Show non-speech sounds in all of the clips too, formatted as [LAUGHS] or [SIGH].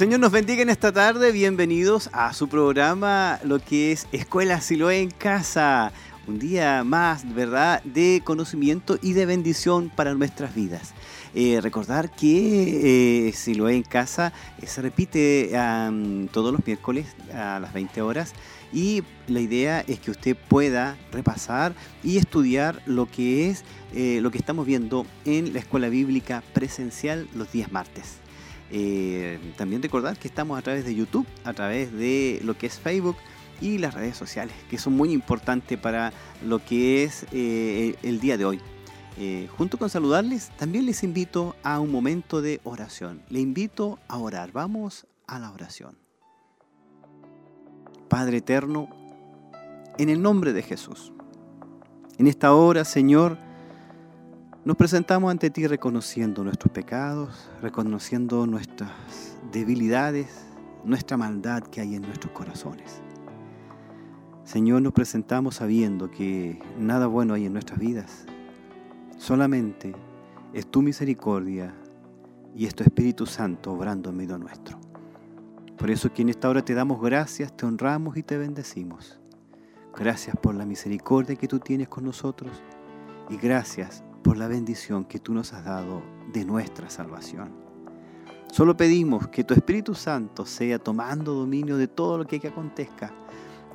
Señor nos bendiga en esta tarde. Bienvenidos a su programa, lo que es Escuela Siloé en Casa. Un día más, ¿verdad?, de conocimiento y de bendición para nuestras vidas. Eh, recordar que eh, Siloé en Casa eh, se repite todos los miércoles a las 20 horas y la idea es que usted pueda repasar y estudiar lo que es eh, lo que estamos viendo en la escuela bíblica presencial los días martes. Eh, también recordar que estamos a través de YouTube, a través de lo que es Facebook y las redes sociales, que son muy importantes para lo que es eh, el día de hoy. junto con saludarles, también les invito a un momento de oración. Le invito a orar. Vamos a la oración. Padre eterno, en el nombre de Jesús. En esta hora, Señor, nos presentamos ante ti reconociendo nuestros pecados, reconociendo nuestras debilidades, nuestra maldad que hay en nuestros corazones. Señor, nos presentamos sabiendo que nada bueno hay en nuestras vidas. Solamente es tu misericordia y es tu Espíritu Santo obrando en medio nuestro. Por eso que en esta hora te damos gracias, te honramos y te bendecimos. Gracias por la misericordia que tú tienes con nosotros y gracias por la bendición que tú nos has dado de nuestra salvación. Solo pedimos que tu Espíritu Santo sea tomando dominio de todo lo que, que acontezca,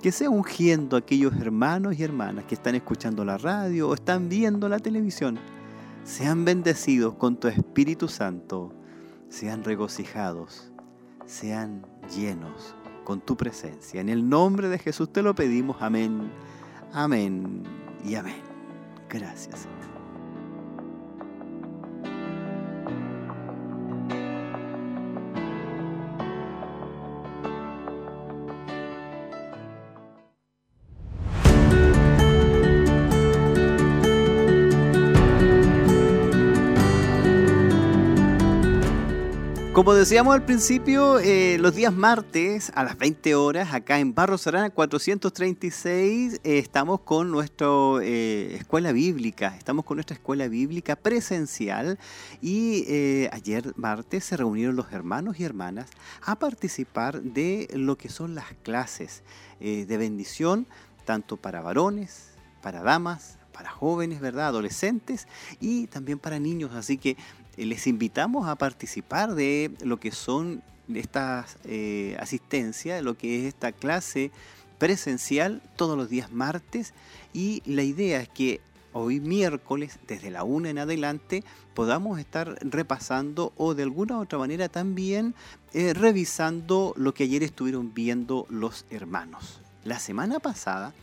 que sea ungiendo a aquellos hermanos y hermanas que están escuchando la radio o están viendo la televisión. Sean bendecidos con tu Espíritu Santo, sean regocijados, sean llenos con tu presencia. En el nombre de Jesús te lo pedimos. Amén, amén y amén. Gracias, Como decíamos al principio, eh, los días martes a las 20 horas, acá en Barro Serrana 436, eh, estamos con nuestra eh, escuela bíblica, estamos con nuestra escuela bíblica presencial y ayer martes se reunieron los hermanos y hermanas a participar de lo que son las clases de bendición, tanto para varones, para damas, para jóvenes, ¿verdad? Adolescentes y también para niños. Así que eh, les invitamos a participar de lo que son estas eh, asistencias, lo que es esta clase presencial todos los días martes y la idea es que hoy miércoles, desde la una en adelante, podamos estar repasando o de alguna u otra manera también eh, revisando lo que ayer estuvieron viendo los hermanos. La semana pasada,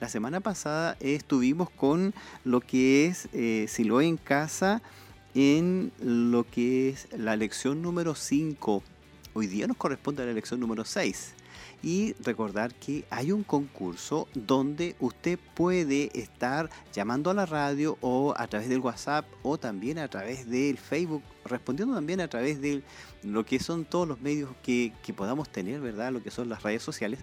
la semana pasada estuvimos con lo que es eh, en casa, en lo que es la lección número 5. Hoy día nos corresponde a la lección número 6. Y recordar que hay un concurso donde usted puede estar llamando a la radio o a través del WhatsApp o también a través del Facebook, respondiendo también a través de lo que son todos los medios que, que podamos tener, ¿verdad? Lo que son las redes sociales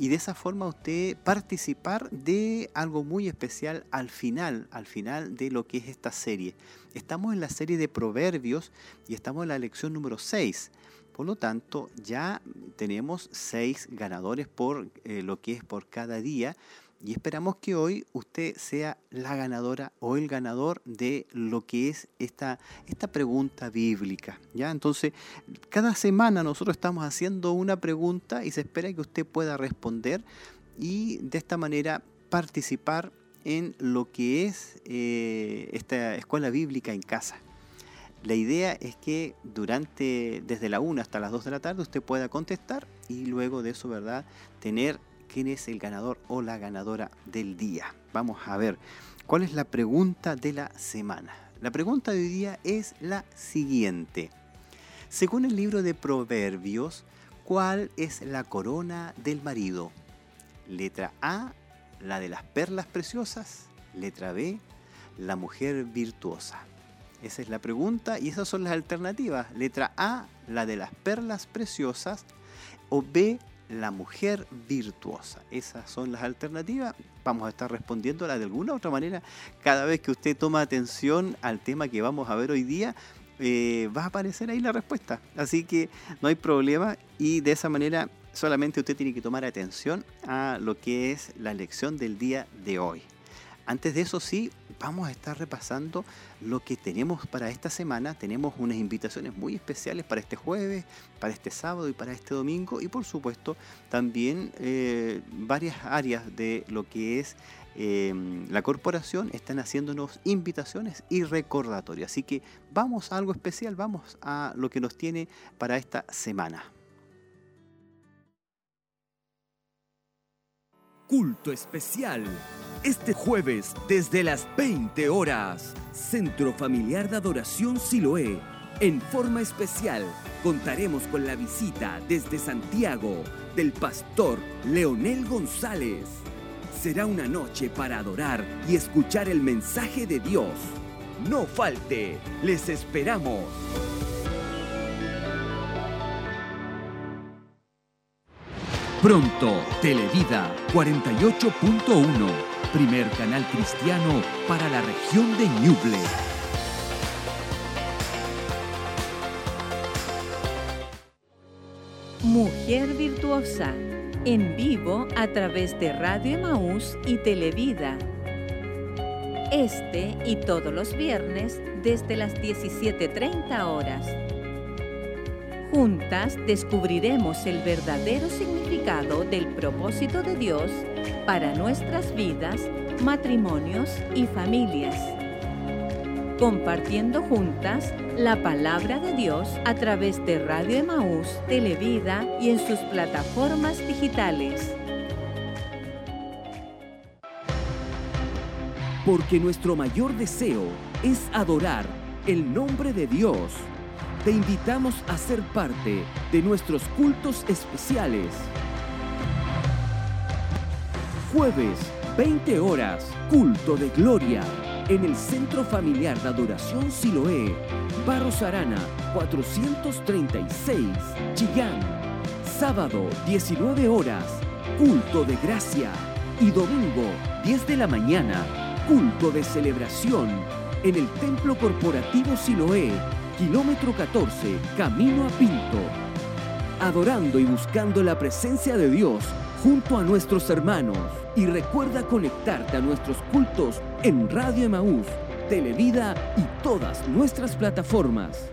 y de esa forma usted participar de algo muy especial al final, al final de lo que es esta serie. Estamos en la serie de Proverbios y estamos en la lección número 6. Por lo tanto, ya tenemos seis ganadores por eh, lo que es por cada día y esperamos que hoy usted sea la ganadora o el ganador de lo que es esta, esta pregunta bíblica. ¿ya? Entonces, cada semana nosotros estamos haciendo una pregunta y se espera que usted pueda responder y de esta manera participar en lo que es eh, esta escuela bíblica en casa. La idea es que durante, desde la 1 hasta las 2 de la tarde, usted pueda contestar y luego de eso, ¿verdad?, tener quién es el ganador o la ganadora del día. Vamos a ver, ¿cuál es la pregunta de la semana? La pregunta de hoy día es la siguiente. Según el libro de Proverbios, ¿cuál es la corona del marido? Letra A, la de las perlas preciosas. Letra B, la mujer virtuosa. Esa es la pregunta y esas son las alternativas. Letra A, la de las perlas preciosas. O B, la mujer virtuosa. Esas son las alternativas. Vamos a estar respondiéndolas de alguna u otra manera cada vez que usted toma atención al tema que vamos a ver hoy día. eh, va a aparecer ahí la respuesta. Así que no hay problema y de esa manera solamente usted tiene que tomar atención a lo que es la lección del día de hoy. Antes de eso sí, vamos a estar repasando lo que tenemos para esta semana. Tenemos unas invitaciones muy especiales para este jueves, para este sábado y para este domingo. Y por supuesto también eh, varias áreas de lo que es eh, la corporación están haciéndonos invitaciones y recordatorios. Así que vamos a algo especial, vamos a lo que nos tiene para esta semana. Culto especial este jueves, desde las 20 horas, Centro Familiar de Adoración Siloé. En forma especial, contaremos con la visita desde Santiago del pastor Leonel González. Será una noche para adorar y escuchar el mensaje de Dios. No falte, les esperamos. Pronto, Televida 48.1 primer canal cristiano para la región de Ñuble. Mujer Virtuosa, en vivo a través de Radio Emaús y Televida. Este y todos los viernes desde las 17.30 horas. Juntas descubriremos el verdadero significado del propósito de Dios para nuestras vidas, matrimonios y familias. Compartiendo juntas la palabra de Dios a través de Radio Emaús, Televida y en sus plataformas digitales. Porque nuestro mayor deseo es adorar el nombre de Dios. Te invitamos a ser parte de nuestros cultos especiales Jueves, 20 horas, culto de gloria en el Centro Familiar de Adoración Siloé, Barros Arana, 436, Chillán. Sábado, 19 horas, culto de gracia. Y domingo, 10 de la mañana, culto de celebración en el Templo Corporativo Siloé, kilómetro 14, camino a Pinto. Adorando y buscando la presencia de Dios junto a nuestros hermanos y recuerda conectarte a nuestros cultos en Radio Emaús, Televida y todas nuestras plataformas.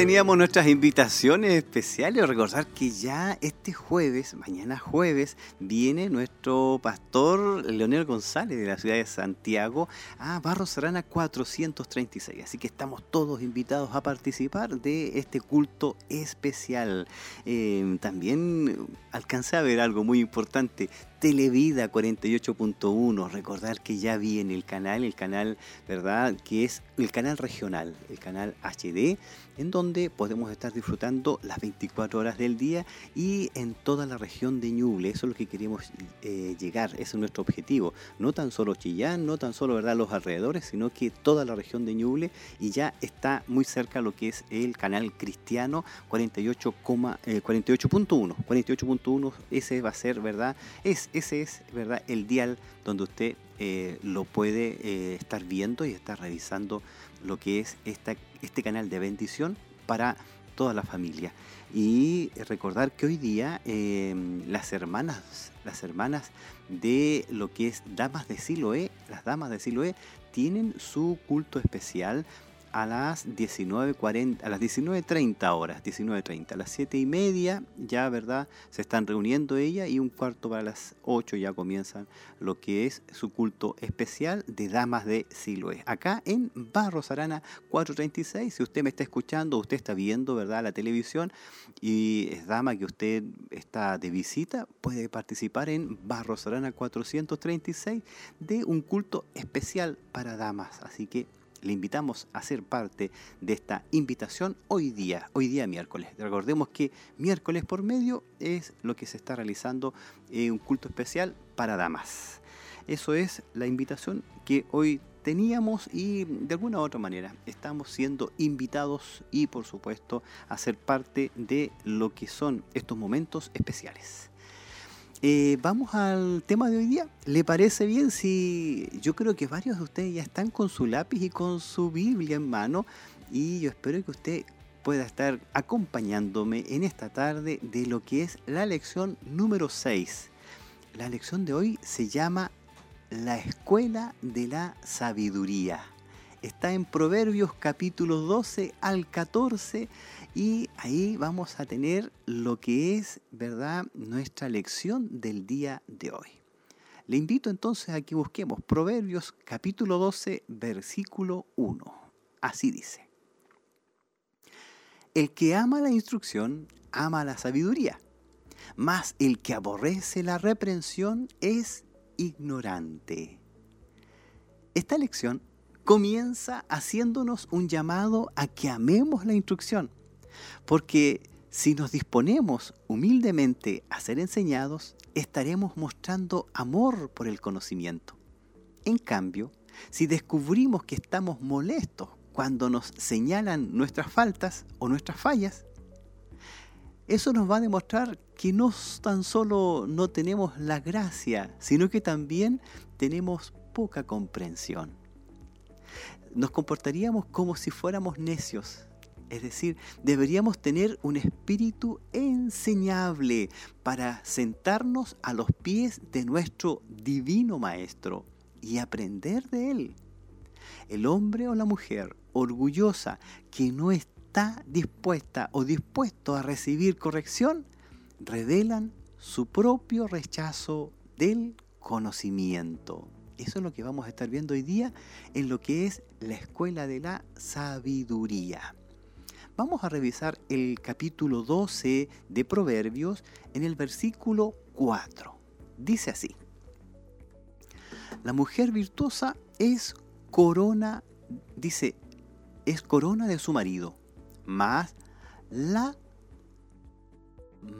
Teníamos nuestras invitaciones especiales. Recordar que ya este jueves, mañana jueves, viene nuestro pastor Leonel González de la ciudad de Santiago a Barro Serrana 436. Así que estamos todos invitados a participar de este culto especial. Eh, también alcancé a ver algo muy importante. Televida 48.1, recordar que ya vi en el canal, el canal, ¿verdad? Que es el canal regional, el canal HD, en donde podemos estar disfrutando las 24 horas del día y en toda la región de Ñuble. Eso es lo que queremos eh, llegar, ese es nuestro objetivo. No tan solo Chillán, no tan solo, ¿verdad? Los alrededores, sino que toda la región de Ñuble y ya está muy cerca lo que es el canal cristiano 48,1. 48.1, 48.1, ese va a ser, ¿verdad? Es ese es ¿verdad? el dial donde usted eh, lo puede eh, estar viendo y estar revisando lo que es este canal de bendición para toda la familia. Y recordar que hoy día em, las hermanas, las hermanas de lo que es Damas de Siloé, las Damas de Siloé, tienen su culto especial a las 19.40, a las 19.30 horas, 19.30, a las 7 y media ya, ¿verdad? Se están reuniendo ella y un cuarto para las 8 ya comienzan lo que es su culto especial de Damas de Siloé. Acá en Barros Arana 436, si usted me está escuchando, usted está viendo, ¿verdad? La televisión y es dama que usted está de visita, puede participar en Barros Arana 436 de un culto especial para damas. Así que le invitamos a ser parte de esta invitación hoy día, hoy día miércoles. Recordemos que miércoles por medio es lo que se está realizando en un culto especial para damas. Eso es la invitación que hoy teníamos y de alguna u otra manera estamos siendo invitados y por supuesto a ser parte de lo que son estos momentos especiales. Eh, vamos al tema de hoy día. ¿Le parece bien si yo creo que varios de ustedes ya están con su lápiz y con su Biblia en mano y yo espero que usted pueda estar acompañándome en esta tarde de lo que es la lección número 6. La lección de hoy se llama La Escuela de la Sabiduría. Está en Proverbios capítulo 12 al 14 y ahí vamos a tener lo que es, ¿verdad?, nuestra lección del día de hoy. Le invito entonces a que busquemos Proverbios capítulo 12, versículo 1. Así dice. El que ama la instrucción, ama la sabiduría, mas el que aborrece la reprensión es ignorante. Esta lección comienza haciéndonos un llamado a que amemos la instrucción porque si nos disponemos humildemente a ser enseñados, estaremos mostrando amor por el conocimiento. En cambio, si descubrimos que estamos molestos cuando nos señalan nuestras faltas o nuestras fallas, eso nos va a demostrar que no tan solo no tenemos la gracia, sino que también tenemos poca comprensión. Nos comportaríamos como si fuéramos necios es decir, deberíamos tener un espíritu enseñable para sentarnos a los pies de nuestro divino Maestro y aprender de él. El hombre o la mujer orgullosa que no está dispuesta o dispuesto a recibir corrección, revelan su propio rechazo del conocimiento. Eso es lo que vamos a estar viendo hoy día en lo que es la escuela de la sabiduría. Vamos a revisar el capítulo 12 de Proverbios en el versículo 4. Dice así. La mujer virtuosa es corona, dice, es corona de su marido, más la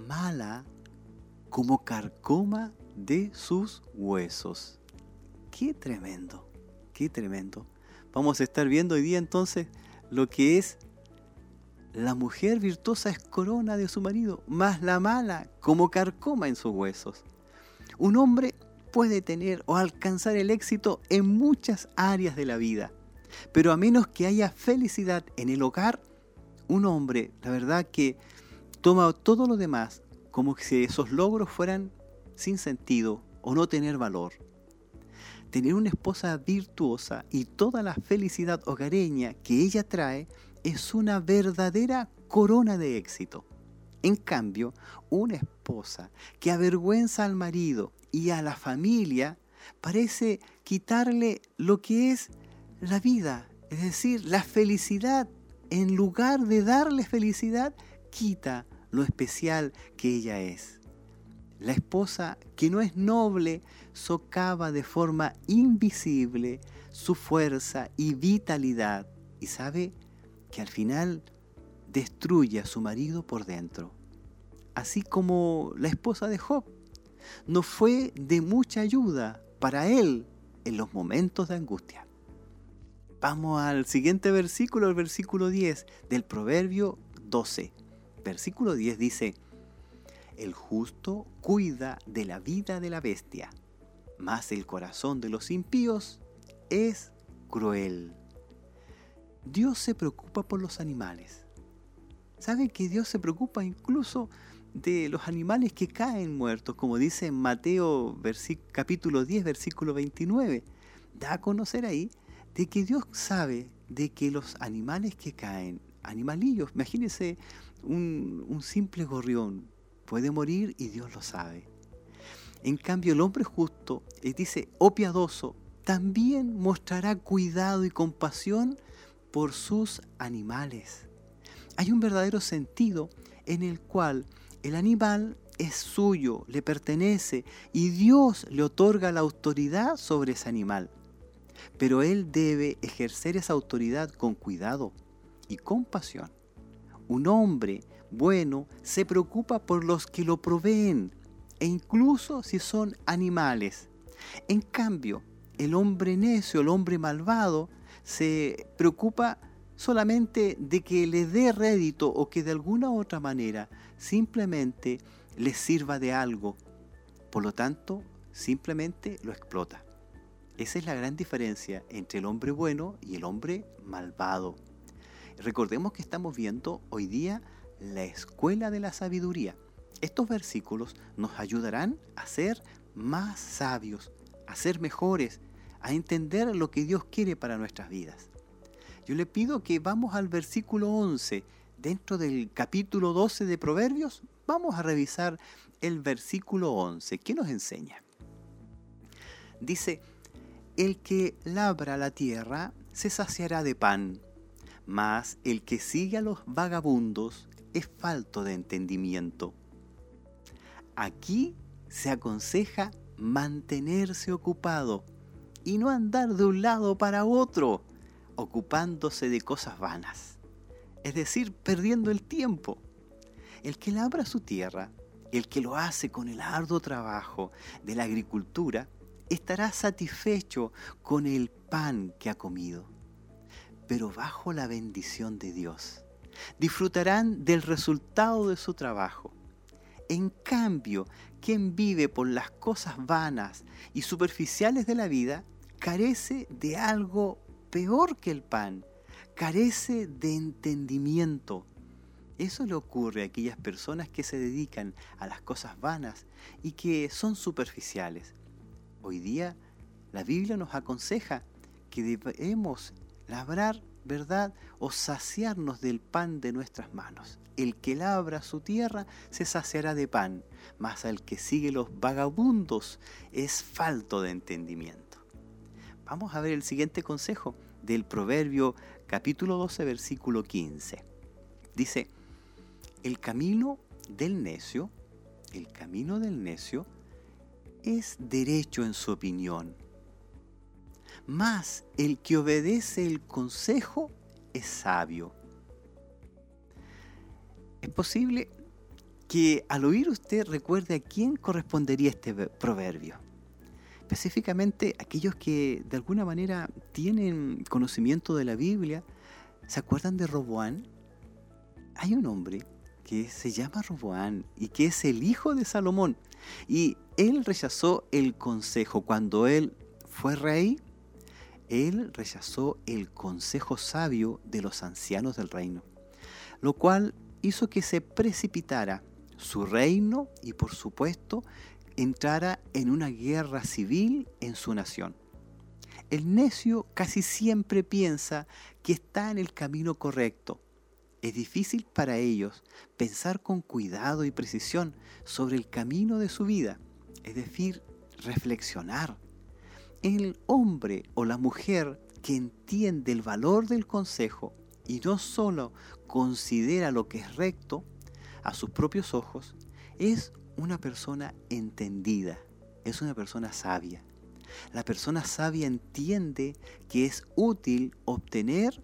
mala como carcoma de sus huesos. Qué tremendo, qué tremendo. Vamos a estar viendo hoy día entonces lo que es la mujer virtuosa es corona de su marido, más la mala como carcoma en sus huesos. Un hombre puede tener o alcanzar el éxito en muchas áreas de la vida, pero a menos que haya felicidad en el hogar, un hombre, la verdad que toma todo lo demás como si esos logros fueran sin sentido o no tener valor. Tener una esposa virtuosa y toda la felicidad hogareña que ella trae es una verdadera corona de éxito. En cambio, una esposa que avergüenza al marido y a la familia parece quitarle lo que es la vida, es decir, la felicidad. En lugar de darle felicidad, quita lo especial que ella es. La esposa que no es noble socava de forma invisible su fuerza y vitalidad. ¿Y sabe? Que al final destruye a su marido por dentro. Así como la esposa de Job no fue de mucha ayuda para él en los momentos de angustia. Vamos al siguiente versículo, el versículo 10 del Proverbio 12. Versículo 10 dice, El justo cuida de la vida de la bestia, mas el corazón de los impíos es cruel. Dios se preocupa por los animales. ¿Sabe que Dios se preocupa incluso de los animales que caen muertos? Como dice en Mateo capítulo 10, versículo 29. Da a conocer ahí de que Dios sabe de que los animales que caen, animalillos, imagínense un, un simple gorrión, puede morir y Dios lo sabe. En cambio, el hombre justo, eh, dice, o oh piadoso, también mostrará cuidado y compasión por sus animales. Hay un verdadero sentido en el cual el animal es suyo, le pertenece y Dios le otorga la autoridad sobre ese animal. Pero él debe ejercer esa autoridad con cuidado y compasión. Un hombre bueno se preocupa por los que lo proveen e incluso si son animales. En cambio, el hombre necio, el hombre malvado, se preocupa solamente de que le dé rédito o que de alguna otra manera simplemente le sirva de algo. Por lo tanto, simplemente lo explota. Esa es la gran diferencia entre el hombre bueno y el hombre malvado. Recordemos que estamos viendo hoy día la escuela de la sabiduría. Estos versículos nos ayudarán a ser más sabios, a ser mejores, a entender lo que Dios quiere para nuestras vidas. Yo le pido que vamos al versículo 11, dentro del capítulo 12 de Proverbios, vamos a revisar el versículo 11. ¿Qué nos enseña? Dice, el que labra la tierra se saciará de pan, mas el que sigue a los vagabundos es falto de entendimiento. Aquí se aconseja mantenerse ocupado y no andar de un lado para otro, ocupándose de cosas vanas, es decir, perdiendo el tiempo. El que labra su tierra, el que lo hace con el arduo trabajo de la agricultura, estará satisfecho con el pan que ha comido, pero bajo la bendición de Dios. Disfrutarán del resultado de su trabajo. En cambio, quien vive por las cosas vanas y superficiales de la vida, carece de algo peor que el pan, carece de entendimiento. Eso le ocurre a aquellas personas que se dedican a las cosas vanas y que son superficiales. Hoy día la Biblia nos aconseja que debemos labrar, ¿verdad?, o saciarnos del pan de nuestras manos. El que labra su tierra se saciará de pan, mas al que sigue los vagabundos es falto de entendimiento. Vamos a ver el siguiente consejo del Proverbio capítulo 12 versículo 15. Dice, el camino del necio, el camino del necio es derecho en su opinión. Mas el que obedece el consejo es sabio. Es posible que al oír usted recuerde a quién correspondería este proverbio. Específicamente aquellos que de alguna manera tienen conocimiento de la Biblia, ¿se acuerdan de Roboán? Hay un hombre que se llama Roboán y que es el hijo de Salomón. Y él rechazó el consejo. Cuando él fue rey, él rechazó el consejo sabio de los ancianos del reino, lo cual hizo que se precipitara su reino y por supuesto entrara en una guerra civil en su nación. El necio casi siempre piensa que está en el camino correcto, es difícil para ellos pensar con cuidado y precisión sobre el camino de su vida, es decir, reflexionar. El hombre o la mujer que entiende el valor del consejo y no solo considera lo que es recto a sus propios ojos, es una persona entendida, es una persona sabia. La persona sabia entiende que es útil obtener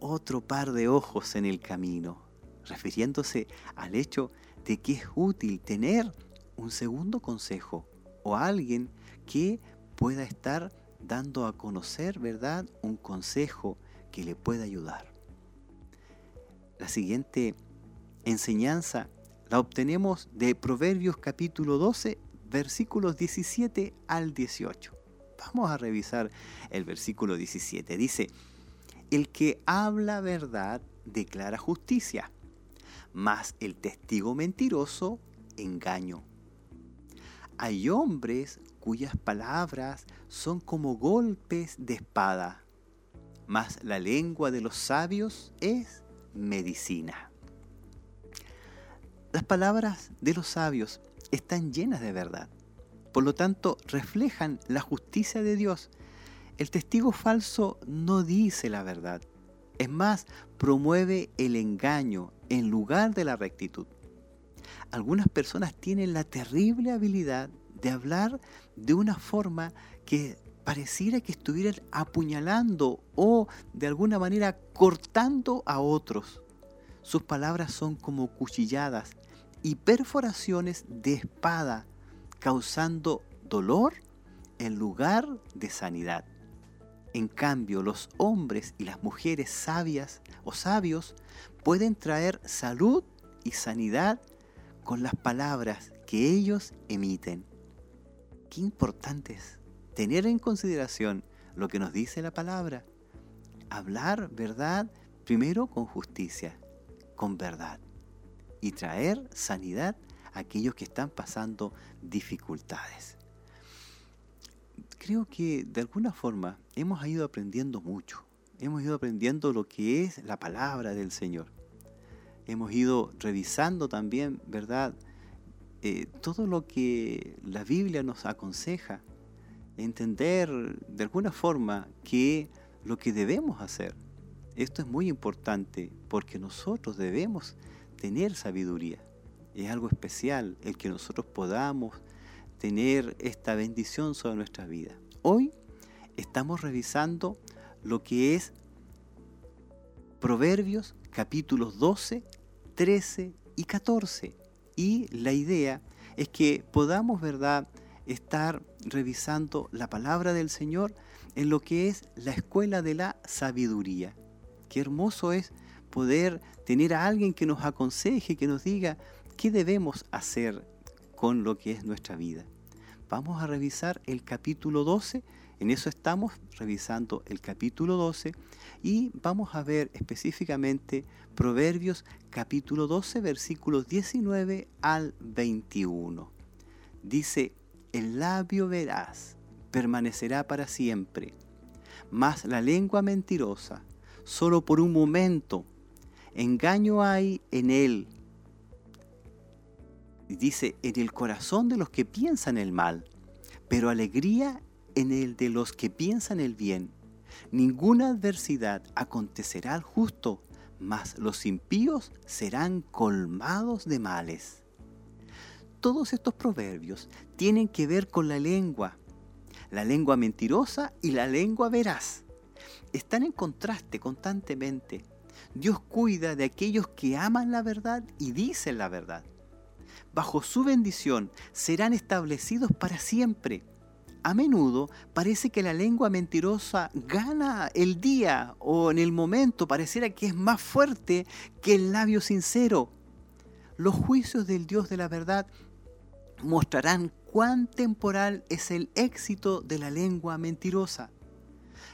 otro par de ojos en el camino, refiriéndose al hecho de que es útil tener un segundo consejo o alguien que pueda estar dando a conocer, ¿verdad?, un consejo que le pueda ayudar. La siguiente enseñanza la obtenemos de Proverbios capítulo 12, versículos 17 al 18. Vamos a revisar el versículo 17. Dice, el que habla verdad declara justicia, mas el testigo mentiroso engaño. Hay hombres cuyas palabras son como golpes de espada, mas la lengua de los sabios es medicina. Las palabras de los sabios están llenas de verdad, por lo tanto reflejan la justicia de Dios el testigo falso no dice la verdad. Es más, promueve el engaño en lugar de la rectitud. Algunas personas tienen la terrible habilidad de hablar de una forma que pareciera que estuvieran apuñalando o de alguna manera cortando a otros. Sus palabras son como cuchilladas y perforaciones de espada, causando dolor en lugar de sanidad. En cambio, los hombres y las mujeres sabias o sabios pueden traer salud y sanidad con las palabras que ellos emiten. Qué importante es tener en consideración lo que nos dice la palabra. Hablar verdad primero con justicia, con verdad. Y traer sanidad a aquellos que están pasando dificultades. Creo que de alguna forma hemos ido aprendiendo mucho. Hemos ido aprendiendo lo que es la palabra del Señor. Hemos ido revisando también, ¿verdad? Eh, todo lo que la Biblia nos aconseja entender de alguna forma que lo que debemos hacer, esto es muy importante porque nosotros debemos tener sabiduría. Es algo especial el que nosotros podamos tener esta bendición sobre nuestra vida. Hoy estamos revisando lo que es Proverbios capítulos 12, 13 y 14. Y la idea es que podamos, ¿verdad?, estar revisando la palabra del Señor en lo que es la escuela de la sabiduría. Qué hermoso es poder tener a alguien que nos aconseje, que nos diga qué debemos hacer con lo que es nuestra vida. Vamos a revisar el capítulo 12, en eso estamos revisando el capítulo 12 y vamos a ver específicamente Proverbios capítulo 12 versículos 19 al 21. Dice, el labio veraz permanecerá para siempre, mas la lengua mentirosa, solo por un momento, engaño hay en él. Dice, en el corazón de los que piensan el mal, pero alegría en el de los que piensan el bien. Ninguna adversidad acontecerá al justo, mas los impíos serán colmados de males todos estos proverbios tienen que ver con la lengua, la lengua mentirosa y la lengua veraz. Están en contraste constantemente. Dios cuida de aquellos que aman la verdad y dicen la verdad. Bajo su bendición serán establecidos para siempre. A menudo parece que la lengua mentirosa gana el día o en el momento pareciera que es más fuerte que el labio sincero. Los juicios del Dios de la verdad mostrarán cuán temporal es el éxito de la lengua mentirosa.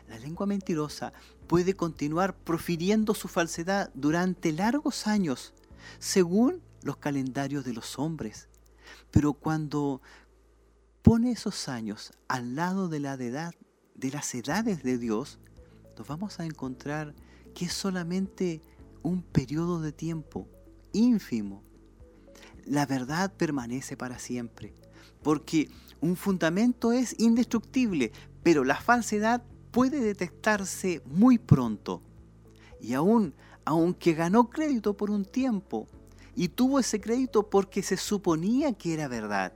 La lengua mentirosa puede continuar profiriendo su falsedad durante largos años, según los calendarios de los hombres. Pero cuando pone esos años al lado de la edad, de las edades de Dios, nos vamos a encontrar que es solamente un periodo de tiempo ínfimo la verdad permanece para siempre. Porque un fundamento es indestructible, pero la falsedad puede detectarse muy pronto. Y aún, aunque ganó crédito por un tiempo, y tuvo ese crédito porque se suponía que era verdad,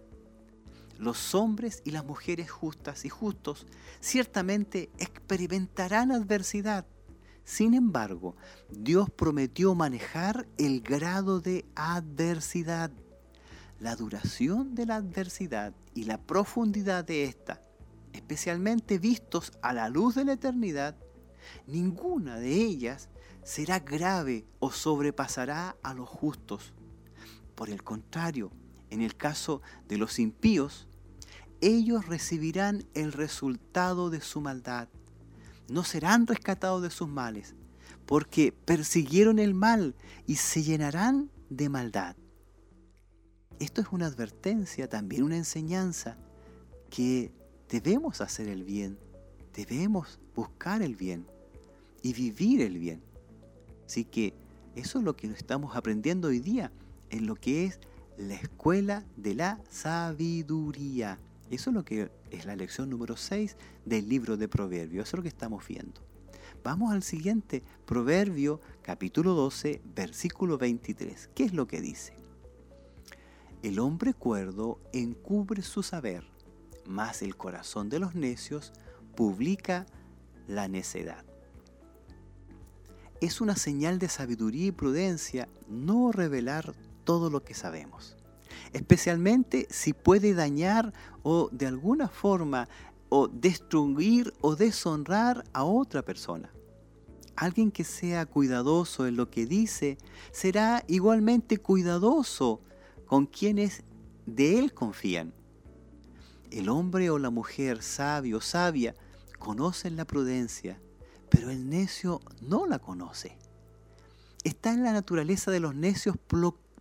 los hombres y las mujeres justas y justos ciertamente experimentarán adversidad. Sin embargo, Dios prometió manejar el grado de adversidad la duración de la adversidad y la profundidad de esta, especialmente vistos a la luz de la eternidad, ninguna de ellas será grave o sobrepasará a los justos. Por el contrario, en el caso de los impíos, ellos recibirán el resultado de su maldad. No serán rescatados de sus males, porque persiguieron el mal y se llenarán de maldad. Esto es una advertencia, también una enseñanza, que debemos hacer el bien, debemos buscar el bien y vivir el bien. Así que eso es lo que estamos aprendiendo hoy día en lo que es la escuela de la sabiduría. Eso es lo que es la lección número 6 del libro de Proverbios. Eso es lo que estamos viendo. Vamos al siguiente, Proverbio capítulo 12, versículo 23. ¿Qué es lo que dice? El hombre cuerdo encubre su saber, mas el corazón de los necios publica la necedad. Es una señal de sabiduría y prudencia no revelar todo lo que sabemos, especialmente si puede dañar o de alguna forma o destruir o deshonrar a otra persona. Alguien que sea cuidadoso en lo que dice será igualmente cuidadoso con quienes de él confían. El hombre o la mujer sabio o sabia conocen la prudencia, pero el necio no la conoce. Está en la naturaleza de los necios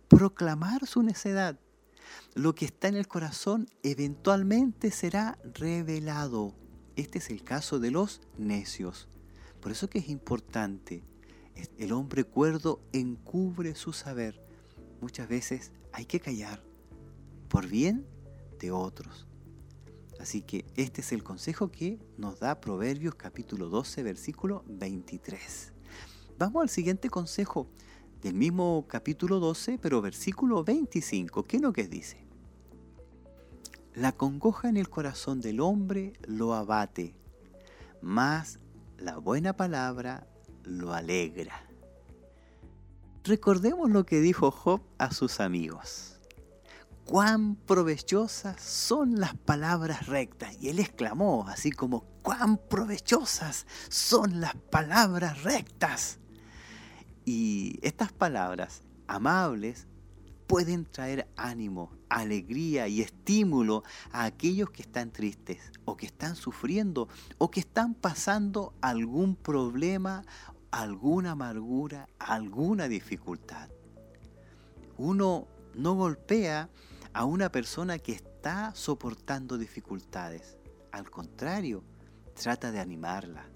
proclamar su necedad. Lo que está en el corazón eventualmente será revelado. Este es el caso de los necios. Por eso que es importante. El hombre cuerdo encubre su saber. Muchas veces hay que callar por bien de otros. Así que este es el consejo que nos da Proverbios capítulo 12, versículo 23. Vamos al siguiente consejo del mismo capítulo 12, pero versículo 25. ¿Qué es lo que dice? La congoja en el corazón del hombre lo abate, mas la buena palabra lo alegra. Recordemos lo que dijo Job a sus amigos. Cuán provechosas son las palabras rectas. Y él exclamó, así como, cuán provechosas son las palabras rectas. Y estas palabras amables pueden traer ánimo, alegría y estímulo a aquellos que están tristes o que están sufriendo o que están pasando algún problema, alguna amargura, alguna dificultad. Uno no golpea a una persona que está soportando dificultades. Al contrario, trata de animarla.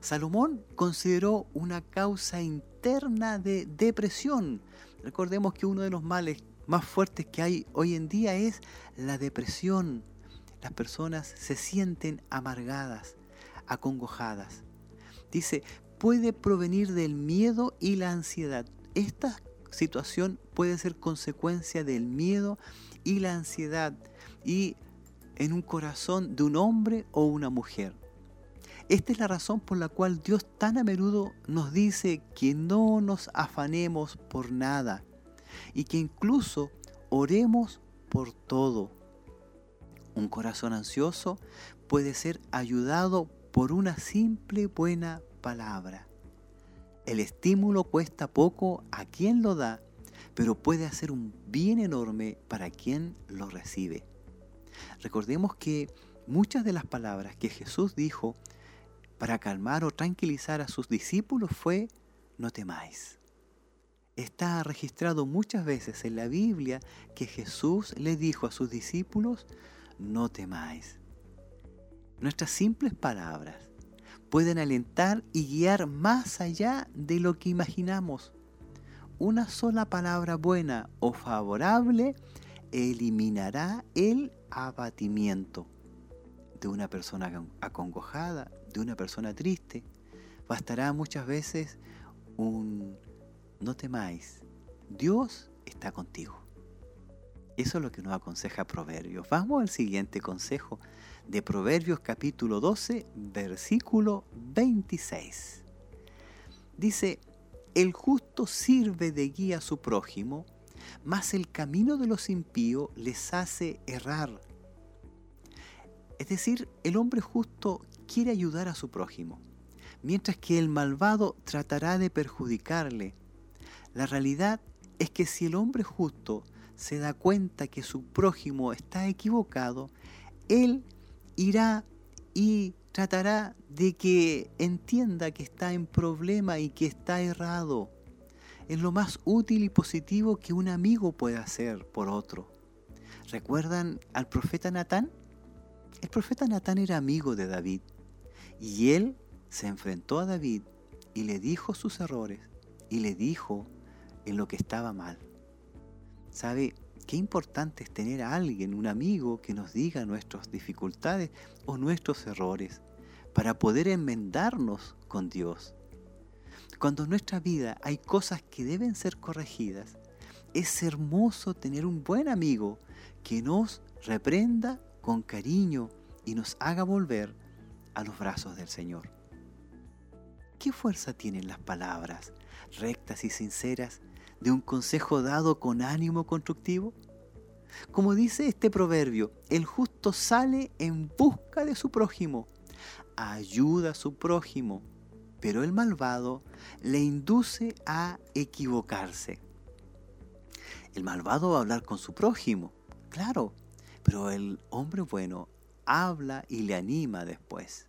Salomón consideró una causa interna de depresión Recordemos que uno de los males más fuertes que hay hoy en día es la depresión. Las personas se sienten amargadas, acongojadas. Dice, puede provenir del miedo y la ansiedad. Esta situación puede ser consecuencia del miedo y la ansiedad y en un corazón de un hombre o una mujer. Esta es la razón por la cual Dios tan a menudo nos dice que no nos afanemos por nada y que incluso oremos por todo. Un corazón ansioso puede ser ayudado por una simple buena palabra. El estímulo cuesta poco a quien lo da, pero puede hacer un bien enorme para quien lo recibe. Recordemos que muchas de las palabras que Jesús dijo para calmar o tranquilizar a sus discípulos fue, no temáis. Está registrado muchas veces en la Biblia que Jesús le dijo a sus discípulos, no temáis. Nuestras simples palabras pueden alentar y guiar más allá de lo que imaginamos. Una sola palabra buena o favorable eliminará el abatimiento de una persona acongojada, de una persona triste, bastará muchas veces un no temáis, Dios está contigo. Eso es lo que nos aconseja Proverbios. Vamos al siguiente consejo de Proverbios capítulo 12, versículo 26. Dice, el justo sirve de guía a su prójimo, mas el camino de los impíos les hace errar. Es decir, el hombre justo quiere ayudar a su prójimo, mientras que el malvado tratará de perjudicarle. La realidad es que si el hombre justo se da cuenta que su prójimo está equivocado, él irá y tratará de que entienda que está en problema y que está errado. Es lo más útil y positivo que un amigo puede hacer por otro. ¿Recuerdan al profeta Natán? El profeta Natán era amigo de David y él se enfrentó a David y le dijo sus errores y le dijo en lo que estaba mal. ¿Sabe qué importante es tener a alguien, un amigo, que nos diga nuestras dificultades o nuestros errores para poder enmendarnos con Dios? Cuando en nuestra vida hay cosas que deben ser corregidas, es hermoso tener un buen amigo que nos reprenda con cariño y nos haga volver a los brazos del Señor. ¿Qué fuerza tienen las palabras rectas y sinceras de un consejo dado con ánimo constructivo? Como dice este proverbio, el justo sale en busca de su prójimo, ayuda a su prójimo, pero el malvado le induce a equivocarse. El malvado va a hablar con su prójimo, claro, pero el hombre bueno habla y le anima después.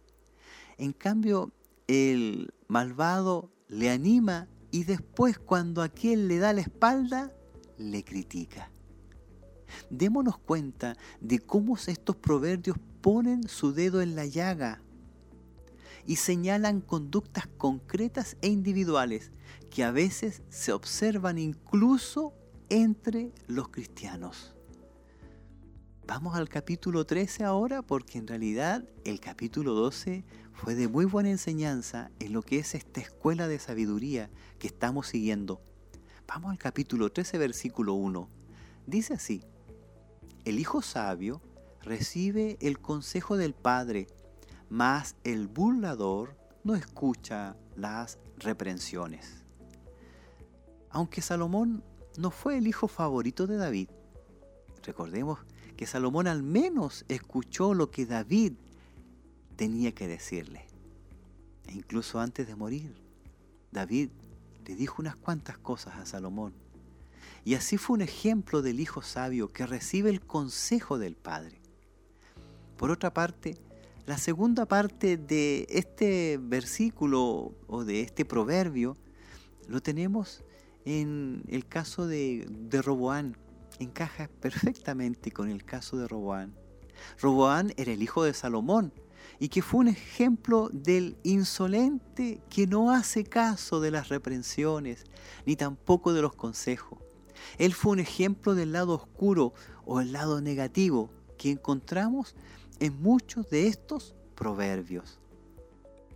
En cambio, el malvado le anima y después cuando aquel le da la espalda, le critica. Démonos cuenta de cómo estos proverbios ponen su dedo en la llaga y señalan conductas concretas e individuales que a veces se observan incluso entre los cristianos. Vamos al capítulo 13 ahora porque en realidad el capítulo 12 fue de muy buena enseñanza en lo que es esta escuela de sabiduría que estamos siguiendo. Vamos al capítulo 13 versículo 1. Dice así, el hijo sabio recibe el consejo del padre, mas el burlador no escucha las reprensiones. Aunque Salomón no fue el hijo favorito de David, recordemos que Salomón al menos escuchó lo que David tenía que decirle. E incluso antes de morir, David le dijo unas cuantas cosas a Salomón. Y así fue un ejemplo del hijo sabio que recibe el consejo del padre. Por otra parte, la segunda parte de este versículo o de este proverbio lo tenemos en el caso de, de Roboán. Encaja perfectamente con el caso de Roboán. Roboán era el hijo de Salomón y que fue un ejemplo del insolente que no hace caso de las reprensiones ni tampoco de los consejos. Él fue un ejemplo del lado oscuro o el lado negativo que encontramos en muchos de estos proverbios.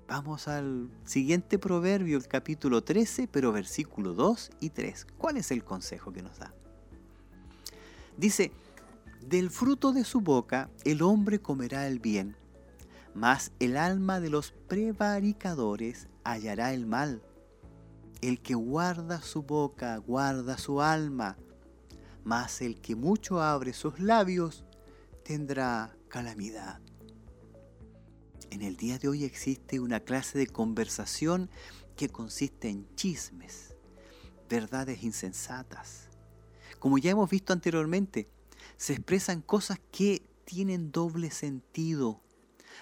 Vamos al siguiente proverbio, el capítulo 13, pero versículo 2 y 3. ¿Cuál es el consejo que nos da? Dice, del fruto de su boca el hombre comerá el bien, mas el alma de los prevaricadores hallará el mal. El que guarda su boca guarda su alma, mas el que mucho abre sus labios tendrá calamidad. En el día de hoy existe una clase de conversación que consiste en chismes, verdades insensatas. Como ya hemos visto anteriormente, se expresan cosas que tienen doble sentido.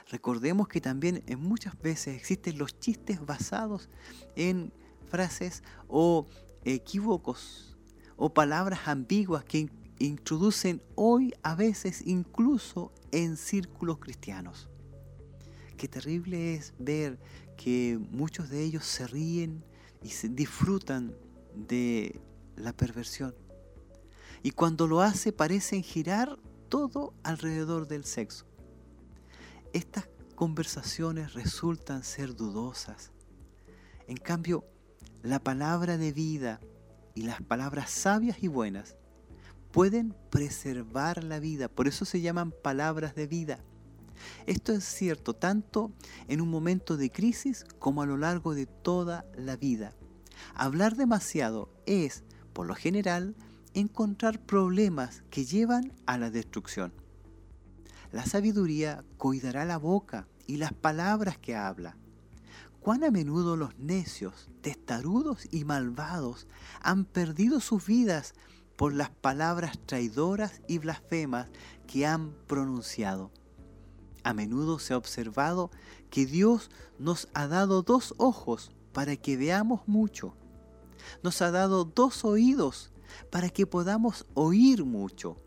Recordemos que también en muchas veces existen los chistes basados en frases o equívocos o palabras ambiguas que introducen hoy a veces incluso en círculos cristianos. Qué terrible es ver que muchos de ellos se ríen y se disfrutan de la perversión. Y cuando lo hace parecen girar todo alrededor del sexo. Estas conversaciones resultan ser dudosas. En cambio, la palabra de vida y las palabras sabias y buenas pueden preservar la vida, por eso se llaman palabras de vida. Esto es cierto tanto en un momento de crisis como a lo largo de toda la vida. Hablar demasiado es, por lo general, encontrar problemas que llevan a la destrucción. La sabiduría cuidará la boca y las palabras que habla cuán a menudo los necios, testarudos y malvados han perdido sus vidas por las palabras traidoras y blasfemas que han pronunciado. A menudo se ha observado que Dios nos ha dado dos ojos para que veamos mucho. Nos ha dado dos oídos para que podamos oír mucho.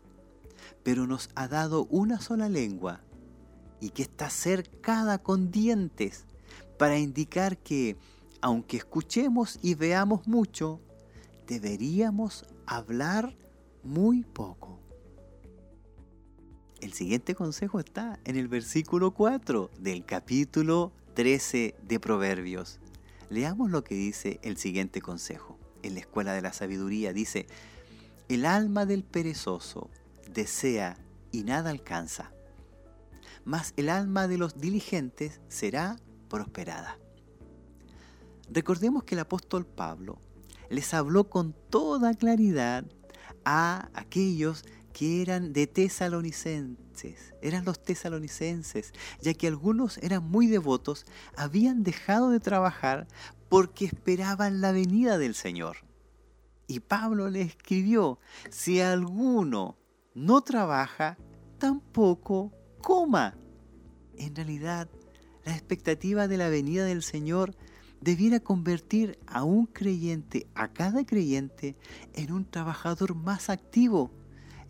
Pero nos ha dado una sola lengua y que está cercada con dientes para indicar que, aunque escuchemos y veamos mucho, deberíamos hablar muy poco. El siguiente consejo está en el versículo 4 del capítulo 13 de Proverbios. Leamos lo que dice el siguiente consejo. En la escuela de la sabiduría dice, el alma del perezoso desea y nada alcanza, mas el alma de los diligentes será prosperada. Recordemos que el apóstol Pablo les habló con toda claridad a aquellos que eran de tesalonicenses, eran los tesalonicenses, ya que algunos eran muy devotos, habían dejado de trabajar porque esperaban la venida del Señor. Y Pablo le escribió, si alguno no trabaja, tampoco coma. En realidad, la expectativa de la venida del Señor debiera convertir a un creyente, a cada creyente, en un trabajador más activo,